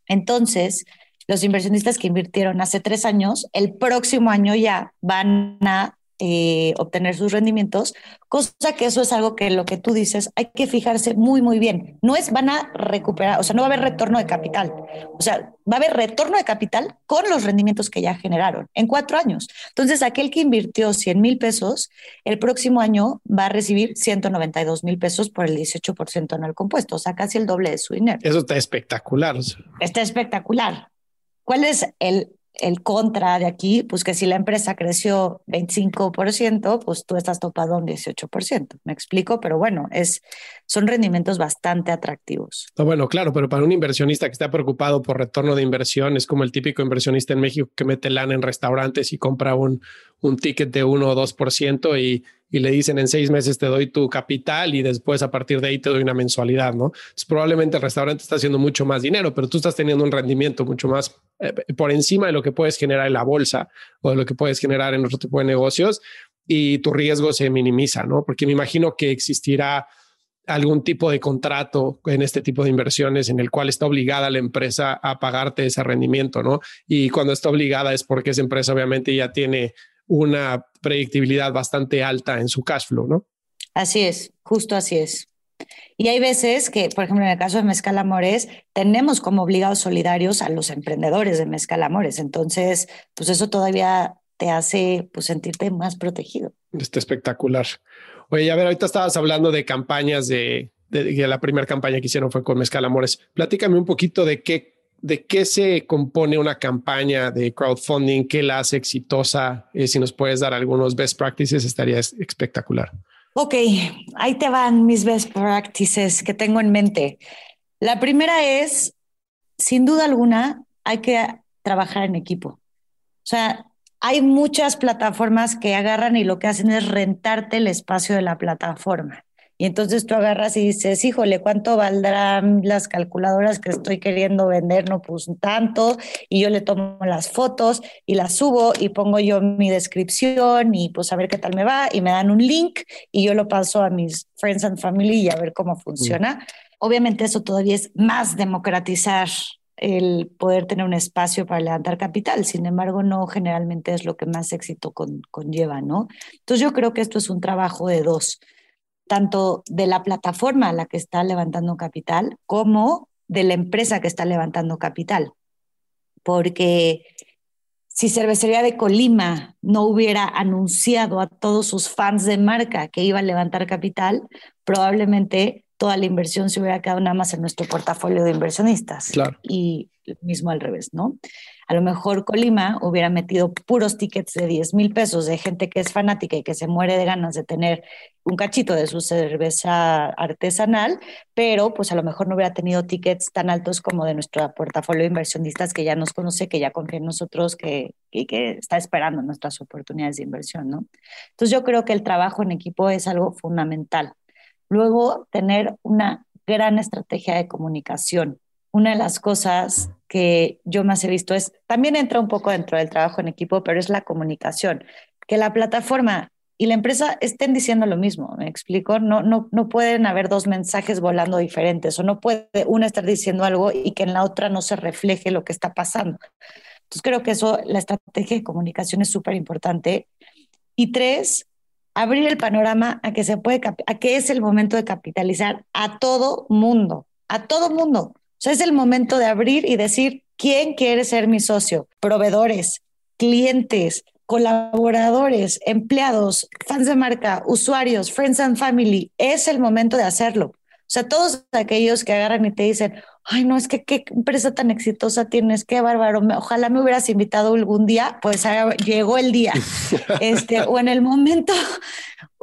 Entonces, los inversionistas que invirtieron hace tres años, el próximo año ya van a eh, obtener sus rendimientos, cosa que eso es algo que lo que tú dices hay que fijarse muy, muy bien. No es van a recuperar, o sea, no va a haber retorno de capital, o sea, va a haber retorno de capital con los rendimientos que ya generaron en cuatro años. Entonces, aquel que invirtió 100 mil pesos, el próximo año va a recibir 192 mil pesos por el 18% anual compuesto, o sea, casi el doble de su dinero. Eso está espectacular. Está espectacular. ¿Cuál es el el contra de aquí, pues que si la empresa creció 25%, pues tú estás topado un 18%. Me explico, pero bueno, es, son rendimientos bastante atractivos. bueno, claro, pero para un inversionista que está preocupado por retorno de inversión, es como el típico inversionista en México que mete lana en restaurantes y compra un, un ticket de 1 o 2% y, y le dicen en seis meses te doy tu capital y después a partir de ahí te doy una mensualidad, ¿no? Es probablemente el restaurante está haciendo mucho más dinero, pero tú estás teniendo un rendimiento mucho más eh, por encima de lo que puedes generar en la bolsa o de lo que puedes generar en otro tipo de negocios y tu riesgo se minimiza, ¿no? Porque me imagino que existirá algún tipo de contrato en este tipo de inversiones en el cual está obligada la empresa a pagarte ese rendimiento, ¿no? Y cuando está obligada es porque esa empresa obviamente ya tiene una predictibilidad bastante alta en su cash flow, ¿no? Así es, justo así es. Y hay veces que, por ejemplo, en el caso de Mezcal Amores, tenemos como obligados solidarios a los emprendedores de Mezcal Amores. Entonces, pues eso todavía te hace pues, sentirte más protegido. Está espectacular. Oye, a ver, ahorita estabas hablando de campañas de, de, la primera campaña que hicieron fue con Mezcal Amores. Platícame un poquito de qué, de qué se compone una campaña de crowdfunding, qué la hace exitosa. Eh, si nos puedes dar algunos best practices, estaría espectacular. Ok, ahí te van mis best practices que tengo en mente. La primera es, sin duda alguna, hay que trabajar en equipo. O sea, hay muchas plataformas que agarran y lo que hacen es rentarte el espacio de la plataforma. Y entonces tú agarras y dices, híjole, ¿cuánto valdrán las calculadoras que estoy queriendo vender? No, pues tanto. Y yo le tomo las fotos y las subo y pongo yo mi descripción y pues a ver qué tal me va. Y me dan un link y yo lo paso a mis friends and family y a ver cómo funciona. Obviamente eso todavía es más democratizar el poder tener un espacio para levantar capital. Sin embargo, no generalmente es lo que más éxito conlleva, ¿no? Entonces yo creo que esto es un trabajo de dos, tanto de la plataforma a la que está levantando capital como de la empresa que está levantando capital. Porque si Cervecería de Colima no hubiera anunciado a todos sus fans de marca que iba a levantar capital, probablemente toda la inversión se hubiera quedado nada más en nuestro portafolio de inversionistas. Claro. Y mismo al revés, ¿no? A lo mejor Colima hubiera metido puros tickets de 10 mil pesos de gente que es fanática y que se muere de ganas de tener un cachito de su cerveza artesanal, pero pues a lo mejor no hubiera tenido tickets tan altos como de nuestro portafolio de inversionistas que ya nos conoce, que ya confía en nosotros que, y que está esperando nuestras oportunidades de inversión, ¿no? Entonces yo creo que el trabajo en equipo es algo fundamental Luego, tener una gran estrategia de comunicación. Una de las cosas que yo más he visto es, también entra un poco dentro del trabajo en equipo, pero es la comunicación. Que la plataforma y la empresa estén diciendo lo mismo, ¿me explico? No, no, no pueden haber dos mensajes volando diferentes o no puede una estar diciendo algo y que en la otra no se refleje lo que está pasando. Entonces creo que eso, la estrategia de comunicación es súper importante. Y tres, abrir el panorama a que se puede, a que es el momento de capitalizar a todo mundo, a todo mundo. O sea, es el momento de abrir y decir quién quiere ser mi socio, proveedores, clientes, colaboradores, empleados, fans de marca, usuarios, friends and family. Es el momento de hacerlo. O sea, todos aquellos que agarran y te dicen, ay, no, es que qué empresa tan exitosa tienes, qué bárbaro, ojalá me hubieras invitado algún día, pues llegó el día. este, o en el momento,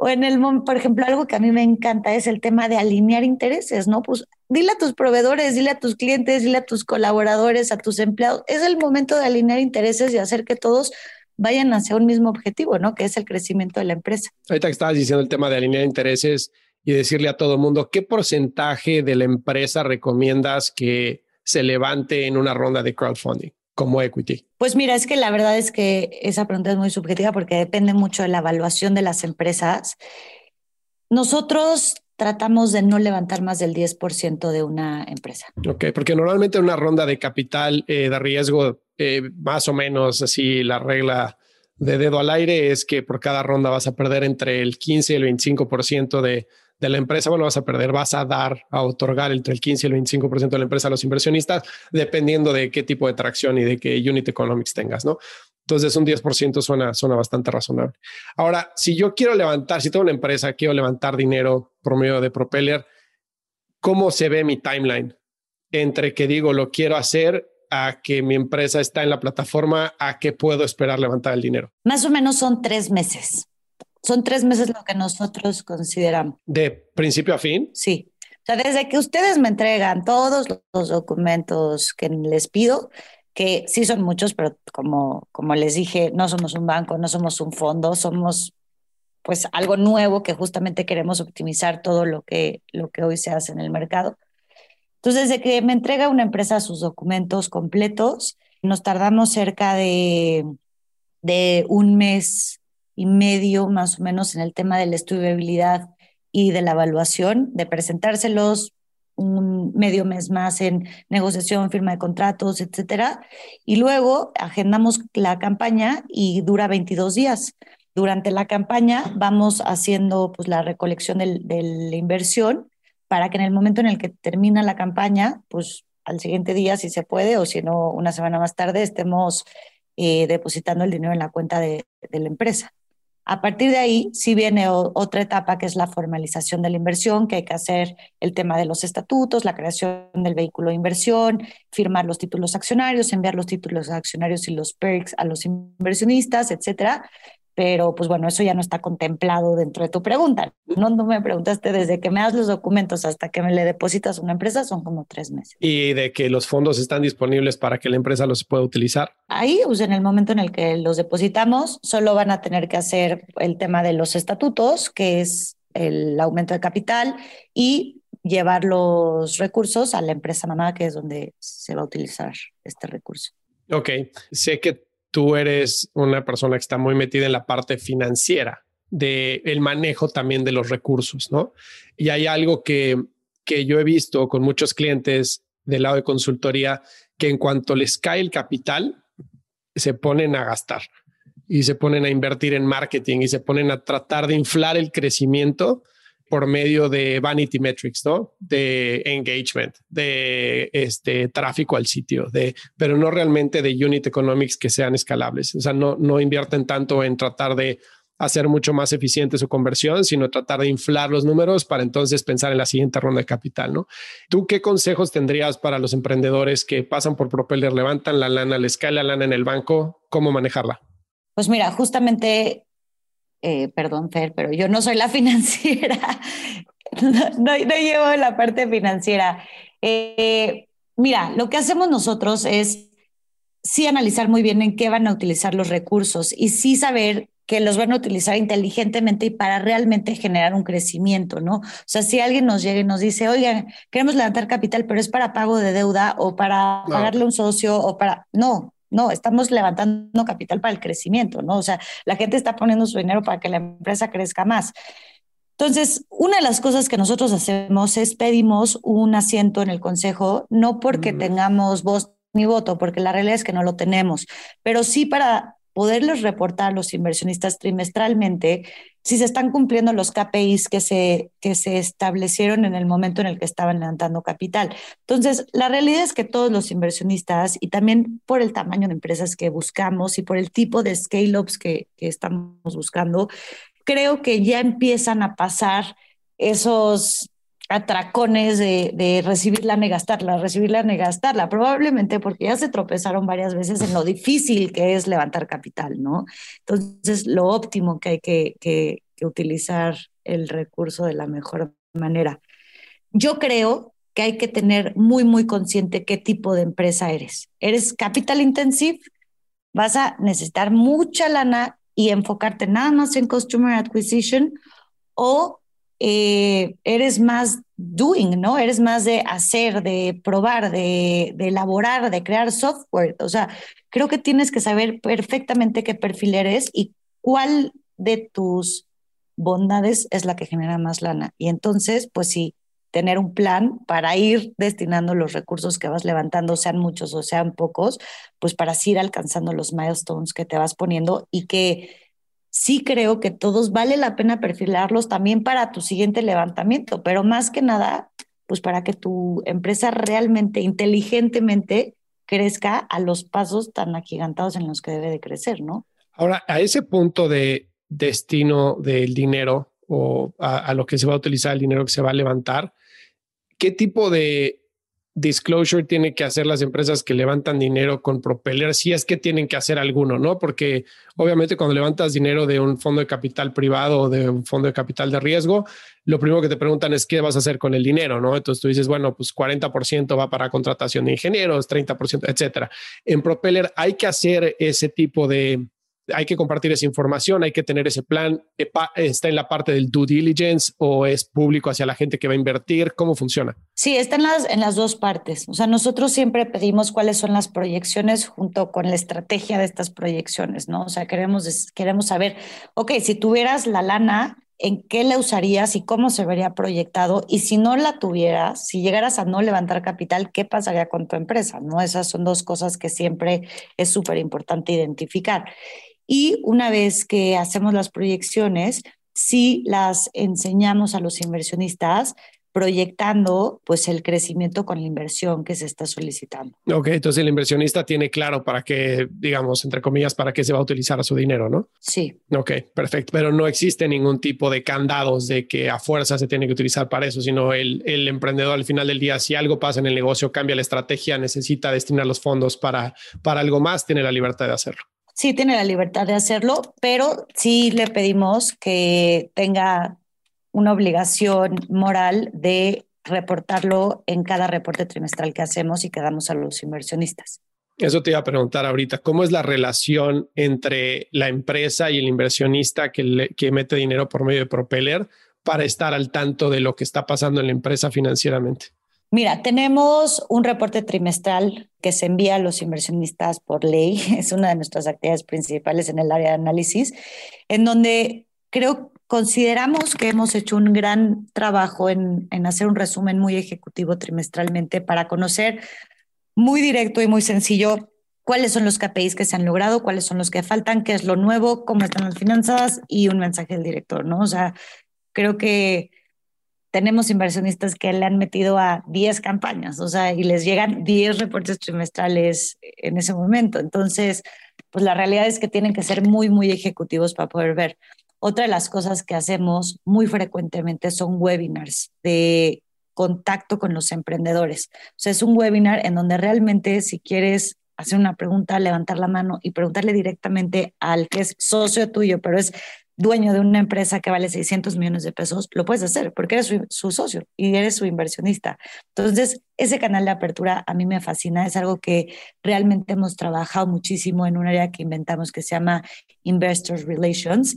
o en el por ejemplo, algo que a mí me encanta es el tema de alinear intereses, ¿no? Pues dile a tus proveedores, dile a tus clientes, dile a tus colaboradores, a tus empleados, es el momento de alinear intereses y hacer que todos vayan hacia un mismo objetivo, ¿no? Que es el crecimiento de la empresa. Ahorita que estabas diciendo el tema de alinear intereses, y decirle a todo el mundo qué porcentaje de la empresa recomiendas que se levante en una ronda de crowdfunding como equity? Pues mira, es que la verdad es que esa pregunta es muy subjetiva porque depende mucho de la evaluación de las empresas. Nosotros tratamos de no levantar más del 10% de una empresa. Ok, porque normalmente una ronda de capital eh, de riesgo, eh, más o menos así la regla de dedo al aire es que por cada ronda vas a perder entre el 15 y el 25% de, de la empresa, bueno, vas a perder, vas a dar, a otorgar entre el 15 y el 25% de la empresa a los inversionistas, dependiendo de qué tipo de tracción y de qué unit economics tengas, ¿no? Entonces un 10% suena, suena bastante razonable. Ahora, si yo quiero levantar, si tengo una empresa, quiero levantar dinero por medio de Propeller, ¿cómo se ve mi timeline? Entre que digo, lo quiero hacer a que mi empresa está en la plataforma, a que puedo esperar levantar el dinero. Más o menos son tres meses. Son tres meses lo que nosotros consideramos. ¿De principio a fin? Sí. O sea, desde que ustedes me entregan todos los documentos que les pido, que sí son muchos, pero como, como les dije, no somos un banco, no somos un fondo, somos pues algo nuevo que justamente queremos optimizar todo lo que, lo que hoy se hace en el mercado. Entonces, desde que me entrega una empresa sus documentos completos, nos tardamos cerca de, de un mes y medio más o menos en el tema de la estudiabilidad y de la evaluación, de presentárselos un medio mes más en negociación, firma de contratos, etcétera. Y luego agendamos la campaña y dura 22 días. Durante la campaña vamos haciendo pues, la recolección de la inversión para que en el momento en el que termina la campaña, pues al siguiente día, si se puede, o si no, una semana más tarde, estemos eh, depositando el dinero en la cuenta de, de la empresa. A partir de ahí sí viene otra etapa que es la formalización de la inversión, que hay que hacer el tema de los estatutos, la creación del vehículo de inversión, firmar los títulos accionarios, enviar los títulos accionarios y los perks a los inversionistas, etcétera pero pues bueno, eso ya no está contemplado dentro de tu pregunta. No, no me preguntaste desde que me das los documentos hasta que me le depositas una empresa, son como tres meses. Y de que los fondos están disponibles para que la empresa los pueda utilizar. Ahí, pues en el momento en el que los depositamos, solo van a tener que hacer el tema de los estatutos, que es el aumento de capital y llevar los recursos a la empresa mamá, que es donde se va a utilizar este recurso. Ok, sé que tú eres una persona que está muy metida en la parte financiera de el manejo también de los recursos, ¿no? Y hay algo que, que yo he visto con muchos clientes del lado de consultoría que en cuanto les cae el capital, se ponen a gastar y se ponen a invertir en marketing y se ponen a tratar de inflar el crecimiento por medio de vanity metrics, ¿no? De engagement, de este tráfico al sitio, de, pero no realmente de unit economics que sean escalables. O sea, no, no invierten tanto en tratar de hacer mucho más eficiente su conversión, sino tratar de inflar los números para entonces pensar en la siguiente ronda de capital, ¿no? ¿Tú qué consejos tendrías para los emprendedores que pasan por Propeller, levantan la lana, les cae la lana en el banco? ¿Cómo manejarla? Pues mira, justamente eh, perdón, Fer, pero yo no soy la financiera, no, llevo la parte financiera. Eh, mira, lo que hacemos nosotros es sí analizar muy bien en qué van a utilizar los recursos y sí saber que los van a utilizar inteligentemente y para realmente generar un crecimiento, ¿no? O sea, si alguien nos llega y nos dice, oigan, queremos levantar capital, pero es para pago de deuda o para pagarle un socio o para... No, no, estamos levantando capital para el crecimiento, ¿no? O sea, la gente está poniendo su dinero para que la empresa crezca más. Entonces, una de las cosas que nosotros hacemos es pedimos un asiento en el consejo, no porque tengamos voz ni voto, porque la realidad es que no lo tenemos, pero sí para poderles reportar a los inversionistas trimestralmente si se están cumpliendo los KPIs que se, que se establecieron en el momento en el que estaban levantando capital. Entonces, la realidad es que todos los inversionistas y también por el tamaño de empresas que buscamos y por el tipo de scale-ups que, que estamos buscando, creo que ya empiezan a pasar esos atracones de, de recibirla, negastarla, recibirla, negastarla, probablemente porque ya se tropezaron varias veces en lo difícil que es levantar capital, ¿no? Entonces, lo óptimo que hay que, que, utilizar el recurso de la mejor manera. Yo creo que hay que tener muy, muy consciente qué tipo de empresa eres. ¿Eres capital intensive? Vas a necesitar mucha lana y enfocarte nada más en customer acquisition o eh, eres más doing, ¿no? Eres más de hacer, de probar, de, elaborar, de crear software. O sea, creo que tienes que saber perfectamente qué perfil eres y cuál de tus bondades es la que genera más lana. Y entonces, pues sí, tener un plan para ir destinando los recursos que vas levantando, sean muchos o sean pocos, pues para así ir alcanzando los milestones que te vas poniendo y que sí creo que todos vale la pena perfilarlos también para tu siguiente levantamiento, pero más que nada, pues para que tu empresa realmente, inteligentemente, crezca a los pasos tan agigantados en los que debe de crecer, ¿no? Ahora, a ese punto de destino del dinero o a, a lo que se va a utilizar el dinero que se va a levantar, ¿qué tipo de disclosure tiene que hacer las empresas que levantan dinero con Propeller, si es que tienen que hacer alguno, ¿no? Porque obviamente cuando levantas dinero de un fondo de capital privado o de un fondo de capital de riesgo, lo primero que te preguntan es qué vas a hacer con el dinero, ¿no? Entonces tú dices, bueno, pues 40% va para contratación de ingenieros, 30%, etcétera. En Propeller hay que hacer ese tipo de, hay que compartir esa información, hay que tener ese plan. ¿Está en la parte del due diligence o es público hacia la gente que va a invertir? ¿Cómo funciona? Sí, está en las, en las dos partes. O sea, nosotros siempre pedimos cuáles son las proyecciones junto con la estrategia de estas proyecciones, ¿no? O sea, queremos, queremos saber, ok, si tuvieras la lana en qué la usarías y cómo se vería proyectado. Y si no la tuvieras, si llegaras a no levantar capital, ¿qué pasaría con tu empresa? ¿No? Esas son dos cosas que siempre es súper importante identificar. Y una vez que hacemos las proyecciones, si las enseñamos a los inversionistas proyectando pues el crecimiento con la inversión que se está solicitando. Ok, entonces el inversionista tiene claro para qué, digamos, entre comillas, para qué se va a utilizar a su dinero, ¿no? Sí. Ok, perfecto. Pero no existe ningún tipo de candados de que a fuerza se tiene que utilizar para eso, sino el, el emprendedor al final del día, si algo pasa en el negocio, cambia la estrategia, necesita destinar los fondos para, para algo más, tiene la libertad de hacerlo sí tiene la libertad de hacerlo, pero sí le pedimos que tenga una obligación moral de reportarlo en cada reporte trimestral que hacemos y que damos a los inversionistas. Eso te iba a preguntar ahorita, ¿cómo es la relación entre la empresa y el inversionista que, que mete dinero por medio de Propeller para estar al tanto de lo que está pasando en la empresa financieramente? Mira, tenemos un reporte trimestral que se envía a los inversionistas por ley. Es una de nuestras actividades principales en el área de análisis, en donde creo consideramos que hemos hecho un gran trabajo en, en hacer un resumen muy ejecutivo trimestralmente para conocer muy directo y muy sencillo cuáles son los KPIs que se han logrado, cuáles son los que faltan, qué es lo nuevo, cómo están las finanzas y un mensaje del director, ¿no? O sea, creo que tenemos inversionistas que le han metido a 10 campañas, o sea, y les llegan 10 reportes trimestrales en ese momento. Entonces, pues la realidad es que tienen que ser muy, muy ejecutivos para poder ver. Otra de las cosas que hacemos muy frecuentemente son webinars de contacto con los emprendedores. O sea, es un webinar en donde realmente si quieres hacer una pregunta, levantar la mano y preguntarle directamente al que es socio tuyo, pero es dueño de una empresa que vale 600 millones de pesos, lo puedes hacer porque eres su, socio y eres su inversionista. Entonces, ese canal de apertura a mí me fascina, es algo que realmente hemos trabajado muchísimo en un área que inventamos que se llama Investors Relations,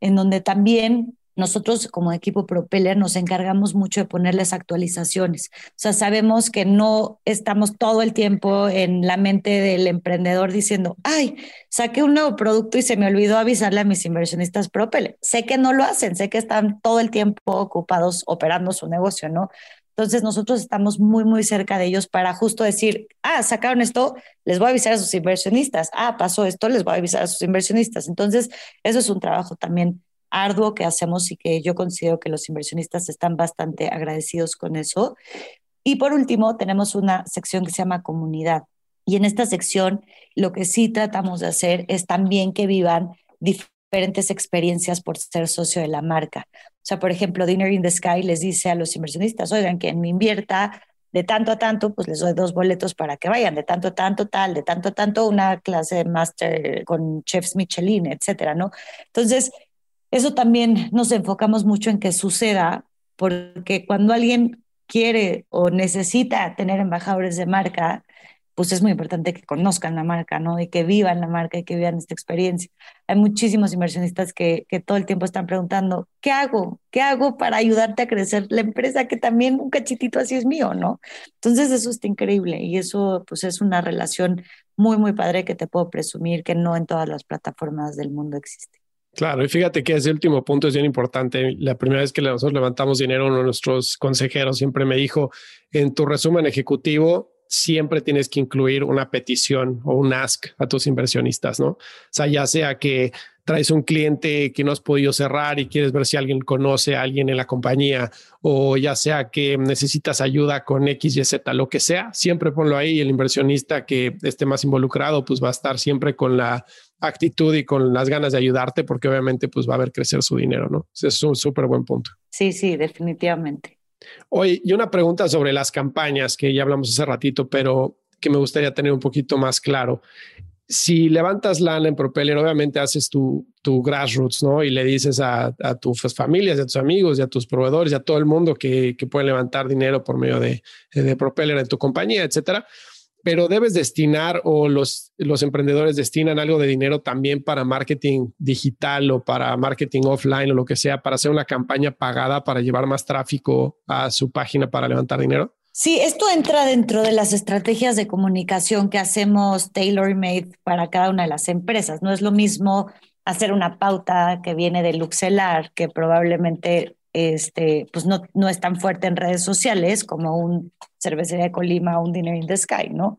en donde también nosotros como equipo Propeller nos encargamos mucho de ponerles actualizaciones. O sea, sabemos que no estamos todo el tiempo en la mente del emprendedor diciendo, ay, saqué un nuevo producto y se me olvidó avisarle a mis inversionistas Propeller. Sé que no lo hacen, sé que están todo el tiempo ocupados operando su negocio, ¿no? Entonces nosotros estamos muy, muy cerca de ellos para justo decir, ah, sacaron esto, les voy a avisar a sus inversionistas. Ah, pasó esto, les voy a avisar a sus inversionistas. Entonces, eso es un trabajo también arduo que hacemos y que yo considero que los inversionistas están bastante agradecidos con eso. Y por último, tenemos una sección que se llama comunidad. Y en esta sección lo que sí tratamos de hacer es también que vivan diferentes experiencias por ser socio de la marca. O sea, por ejemplo, Dinner in the Sky les dice a los inversionistas, oigan, que me invierta de tanto a tanto, pues les doy dos boletos para que vayan, de tanto a tanto, tal, de tanto a tanto, una clase de máster con chefs Michelin, etcétera, ¿no? Entonces, eso también nos enfocamos mucho en que suceda, porque cuando alguien quiere o necesita tener embajadores de marca, pues es muy importante que conozcan la marca, ¿no? Y que vivan la marca y que vivan esta experiencia. Hay muchísimos inversionistas que, que todo el tiempo están preguntando, ¿qué hago? ¿Qué hago para ayudarte a crecer la empresa? Que también un cachitito así es mío, ¿no? Entonces eso está increíble y eso pues es una relación muy, muy padre que te puedo presumir que no en todas las plataformas del mundo existe. Claro, y fíjate que ese último punto es bien importante. La primera vez que nosotros levantamos dinero, uno de nuestros consejeros siempre me dijo, en tu resumen ejecutivo, siempre tienes que incluir una petición o un ask a tus inversionistas, ¿no? O sea, ya sea que traes un cliente que no has podido cerrar y quieres ver si alguien conoce a alguien en la compañía, o ya sea que necesitas ayuda con X, Y, Z, lo que sea, siempre ponlo ahí y el inversionista que esté más involucrado, pues va a estar siempre con la actitud y con las ganas de ayudarte, porque obviamente pues va a ver crecer su dinero, ¿no? Ese es un súper buen punto. Sí, sí, definitivamente. Oye, y una pregunta sobre las campañas que ya hablamos hace ratito, pero que me gustaría tener un poquito más claro. Si levantas lana en Propeller, obviamente haces tu, tu grassroots, ¿no? Y le dices a, a, tus familias, a tus amigos, y a tus proveedores, y a todo el mundo que, que puede levantar dinero por medio de, de Propeller en tu compañía, etcétera pero debes destinar o los, los emprendedores destinan algo de dinero también para marketing digital o para marketing offline o lo que sea, para hacer una campaña pagada para llevar más tráfico a su página para levantar dinero? Sí, esto entra dentro de las estrategias de comunicación que hacemos tailor-made para cada una de las empresas. No es lo mismo hacer una pauta que viene de Luxelar, que probablemente este, pues no, no es tan fuerte en redes sociales como un cervecería de Colima o un Dinner in the Sky, ¿no?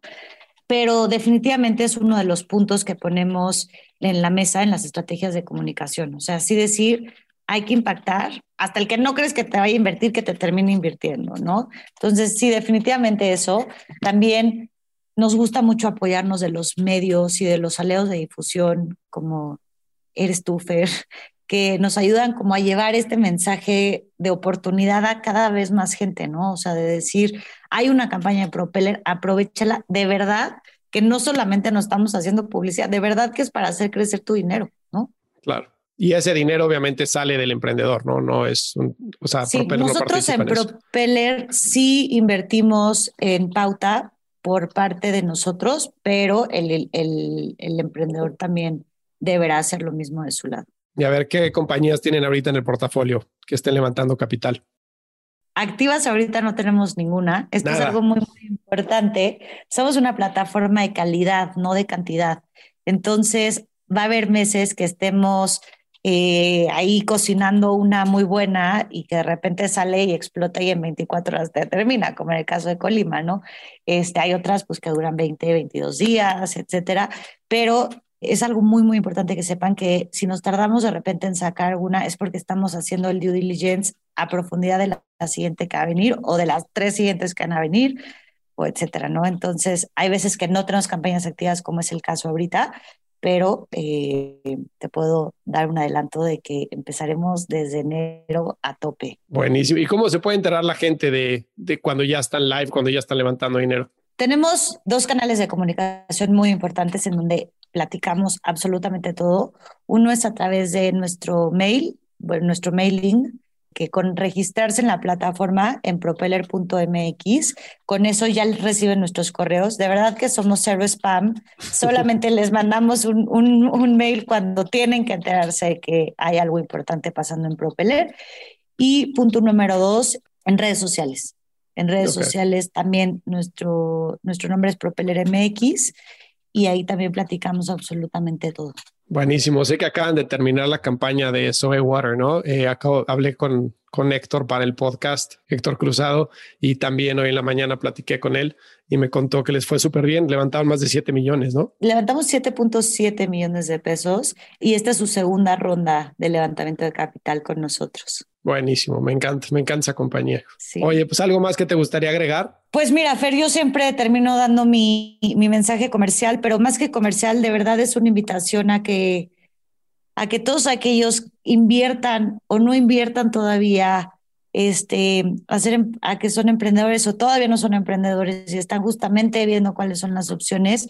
Pero definitivamente es uno de los puntos que ponemos en la mesa en las estrategias de comunicación. O sea, así decir, hay que impactar hasta el que no crees que te vaya a invertir, que te termine invirtiendo, ¿no? Entonces, sí, definitivamente eso. También nos gusta mucho apoyarnos de los medios y de los aleos de difusión, como eres tú, Fer, que nos ayudan como a llevar este mensaje de oportunidad a cada vez más gente, ¿no? O sea, de decir, hay una campaña de Propeller, aprovechala, de verdad, que no solamente nos estamos haciendo publicidad, de verdad que es para hacer crecer tu dinero, ¿no? Claro. Y ese dinero obviamente sale del emprendedor, ¿no? No es un, o sea, sí, nosotros en, Propeller sí invertimos en pauta por parte de nosotros, pero el, el, el emprendedor también deberá hacer lo mismo de su lado. Y a ver qué compañías tienen ahorita en el portafolio que estén levantando capital. Activas ahorita no tenemos ninguna. Esto es algo muy, muy importante. Somos una plataforma de calidad, no de cantidad. Entonces, va a haber meses que estemos eh, ahí cocinando una muy buena y que de repente sale y explota y en 24 horas te termina, como en el caso de Colima, ¿no? Este, hay otras pues que duran 20, 22 días, etcétera, pero es algo muy, muy importante que sepan que si nos tardamos de repente en sacar una es porque estamos haciendo el due diligence a profundidad de la, siguiente que va a venir o de las tres siguientes que van a venir o etcétera, ¿no? Entonces, hay veces que no tenemos campañas activas como es el caso ahorita, pero eh, te puedo dar un adelanto de que empezaremos desde enero a tope. Buenísimo. ¿Y cómo se puede enterar la gente de, de cuando ya están live, cuando ya están levantando dinero? Tenemos dos canales de comunicación muy importantes en donde platicamos absolutamente todo. Uno es a través de nuestro mail, bueno, nuestro mailing, que con registrarse en la plataforma en propeller.mx, con eso ya reciben nuestros correos. De verdad que somos cero spam, solamente les mandamos un, un, un, mail cuando tienen que enterarse de que hay algo importante pasando en Propeller. Y punto número dos, en redes sociales. En redes sociales también nuestro, nuestro nombre es Propeller MX y ahí también platicamos absolutamente todo. Buenísimo. Sé que acaban de terminar la campaña de Soy Water, ¿no? Eh, acabo, hablé con, con Héctor para el podcast, Héctor Cruzado, y también hoy en la mañana platiqué con él y me contó que les fue súper bien. Levantaron más de 7 millones, ¿no? Levantamos 7.7 millones de pesos y esta es su segunda ronda de levantamiento de capital con nosotros. Buenísimo, me encanta, me encanta esa compañía. Oye, pues algo más que te gustaría agregar. Pues mira, Fer, yo siempre termino dando mi, mi mensaje comercial, pero más que comercial, de verdad es una invitación a que, a que todos aquellos inviertan o no inviertan todavía, este, a, ser, a que son emprendedores o todavía no son emprendedores y están justamente viendo cuáles son las opciones,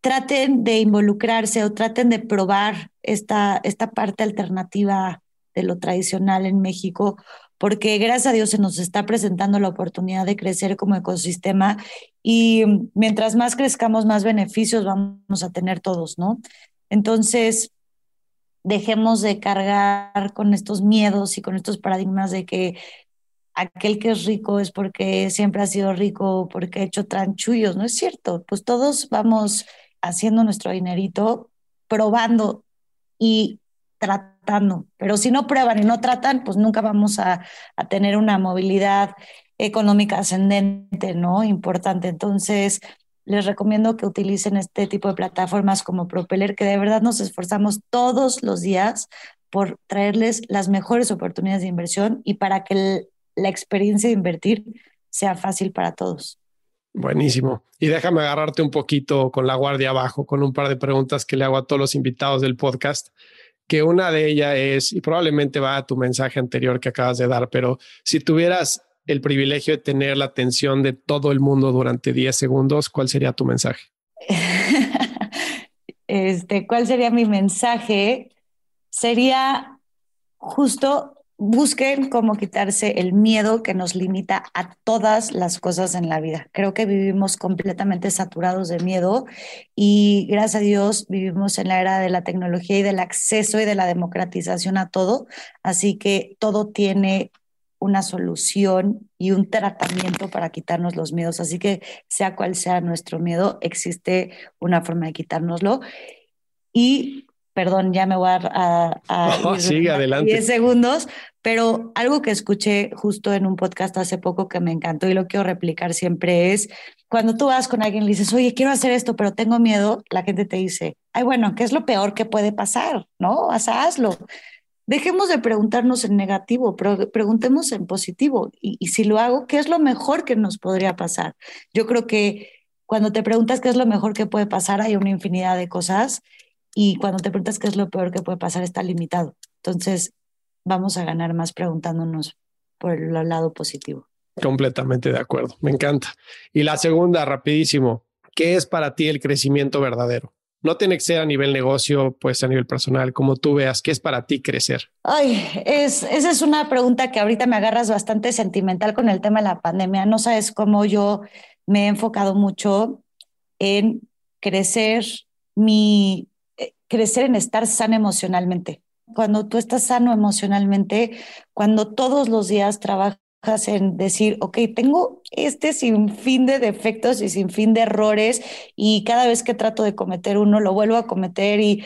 traten de involucrarse o traten de probar esta, esta parte alternativa de lo tradicional en México, porque gracias a Dios se nos está presentando la oportunidad de crecer como ecosistema y mientras más crezcamos, más beneficios vamos a tener todos, ¿no? Entonces, dejemos de cargar con estos miedos y con estos paradigmas de que aquel que es rico es porque siempre ha sido rico, porque ha hecho tranchullos, no es cierto, pues todos vamos haciendo nuestro dinerito, probando y tratando, pero si no prueban y no tratan, pues nunca vamos a, tener una movilidad económica ascendente, ¿no? Importante. Entonces, les recomiendo que utilicen este tipo de plataformas como Propeller, que de verdad nos esforzamos todos los días por traerles las mejores oportunidades de inversión y para que la experiencia de invertir sea fácil para todos. Buenísimo. Y déjame agarrarte un poquito con la guardia abajo, con un par de preguntas que le hago a todos los invitados del podcast que una de ellas es, y probablemente va a tu mensaje anterior que acabas de dar, pero si tuvieras el privilegio de tener la atención de todo el mundo durante 10 segundos, ¿cuál sería tu mensaje? este, ¿cuál sería mi mensaje? Sería justo busquen cómo quitarse el miedo que nos limita a todas las cosas en la vida. Creo que vivimos completamente saturados de miedo y gracias a Dios vivimos en la era de la tecnología y del acceso y de la democratización a todo. Así que todo tiene una solución y un tratamiento para quitarnos los miedos. Así que sea cual sea nuestro miedo, existe una forma de quitárnoslo. Y perdón, ya me voy a, a, sigue adelante. 10 segundos, pero algo que escuché justo en un podcast hace poco que me encantó y lo quiero replicar siempre es, cuando tú vas con alguien y le dices, oye, quiero hacer esto, pero tengo miedo, la gente te dice, ay, bueno, ¿qué es lo peor que puede pasar? ¿No? O hazlo. Dejemos de preguntarnos en negativo, pero preguntemos en positivo. Y, y si lo hago, ¿qué es lo mejor que nos podría pasar? Yo creo que cuando te preguntas qué es lo mejor que puede pasar, hay una infinidad de cosas y cuando te preguntas qué es lo peor que puede pasar, está limitado. Entonces, vamos a ganar más preguntándonos por el lado positivo. Completamente de acuerdo, me encanta. Y la segunda, rapidísimo, ¿qué es para ti el crecimiento verdadero? No tiene que ser a nivel negocio, pues a nivel personal, como tú veas, ¿qué es para ti crecer? Ay, es, esa es una pregunta que ahorita me agarras bastante sentimental con el tema de la pandemia. No sabes cómo yo me he enfocado mucho en crecer mi, crecer en estar sano emocionalmente. Cuando tú estás sano emocionalmente, cuando todos los días trabajas en decir, ok, tengo este sinfín de defectos y sinfín de errores y cada vez que trato de cometer uno lo vuelvo a cometer y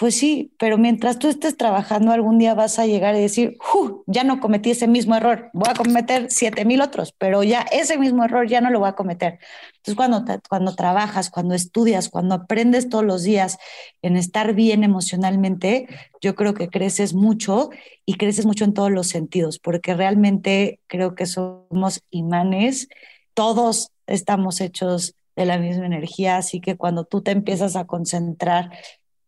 pues sí, pero mientras tú estés trabajando, algún día vas a llegar y decir, ya no cometí ese mismo error, voy a cometer siete mil otros, pero ya ese mismo error ya no lo voy a cometer. Entonces, cuando, cuando trabajas, cuando estudias, cuando aprendes todos los días en estar bien emocionalmente, yo creo que creces mucho y creces mucho en todos los sentidos, porque realmente creo que somos imanes, todos estamos hechos de la misma energía, así que cuando tú te empiezas a concentrar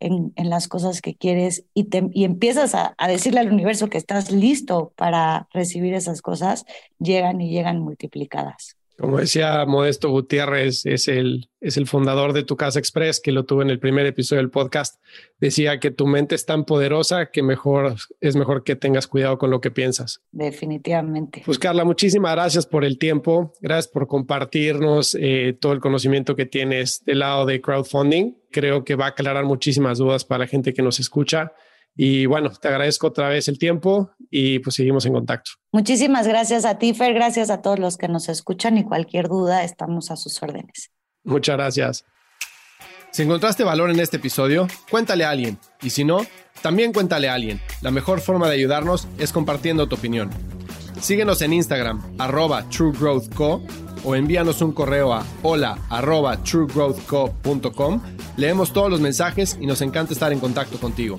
en, las cosas que quieres y, te, y empiezas a, a, decirle al universo que estás listo para recibir esas cosas, llegan y llegan multiplicadas. Como decía Modesto Gutiérrez, es el, es el fundador de Tu Casa Express, que lo tuve en el primer episodio del podcast. Decía que tu mente es tan poderosa que mejor es mejor que tengas cuidado con lo que piensas. Definitivamente. Pues Carla, muchísimas gracias por el tiempo. Gracias por compartirnos eh, todo el conocimiento que tienes del lado de crowdfunding. Creo que va a aclarar muchísimas dudas para la gente que nos escucha. Y bueno, te agradezco otra vez el tiempo y pues seguimos en contacto. Muchísimas gracias a ti, Fer. Gracias a todos los que nos escuchan y cualquier duda estamos a sus órdenes. Muchas gracias. Si encontraste valor en este episodio, cuéntale a alguien. Y si no, también cuéntale a alguien. La mejor forma de ayudarnos es compartiendo tu opinión. Síguenos en Instagram, arroba truegrowthco o envíanos un correo a hola arroba truegrowthco.com. Leemos todos los mensajes y nos encanta estar en contacto contigo.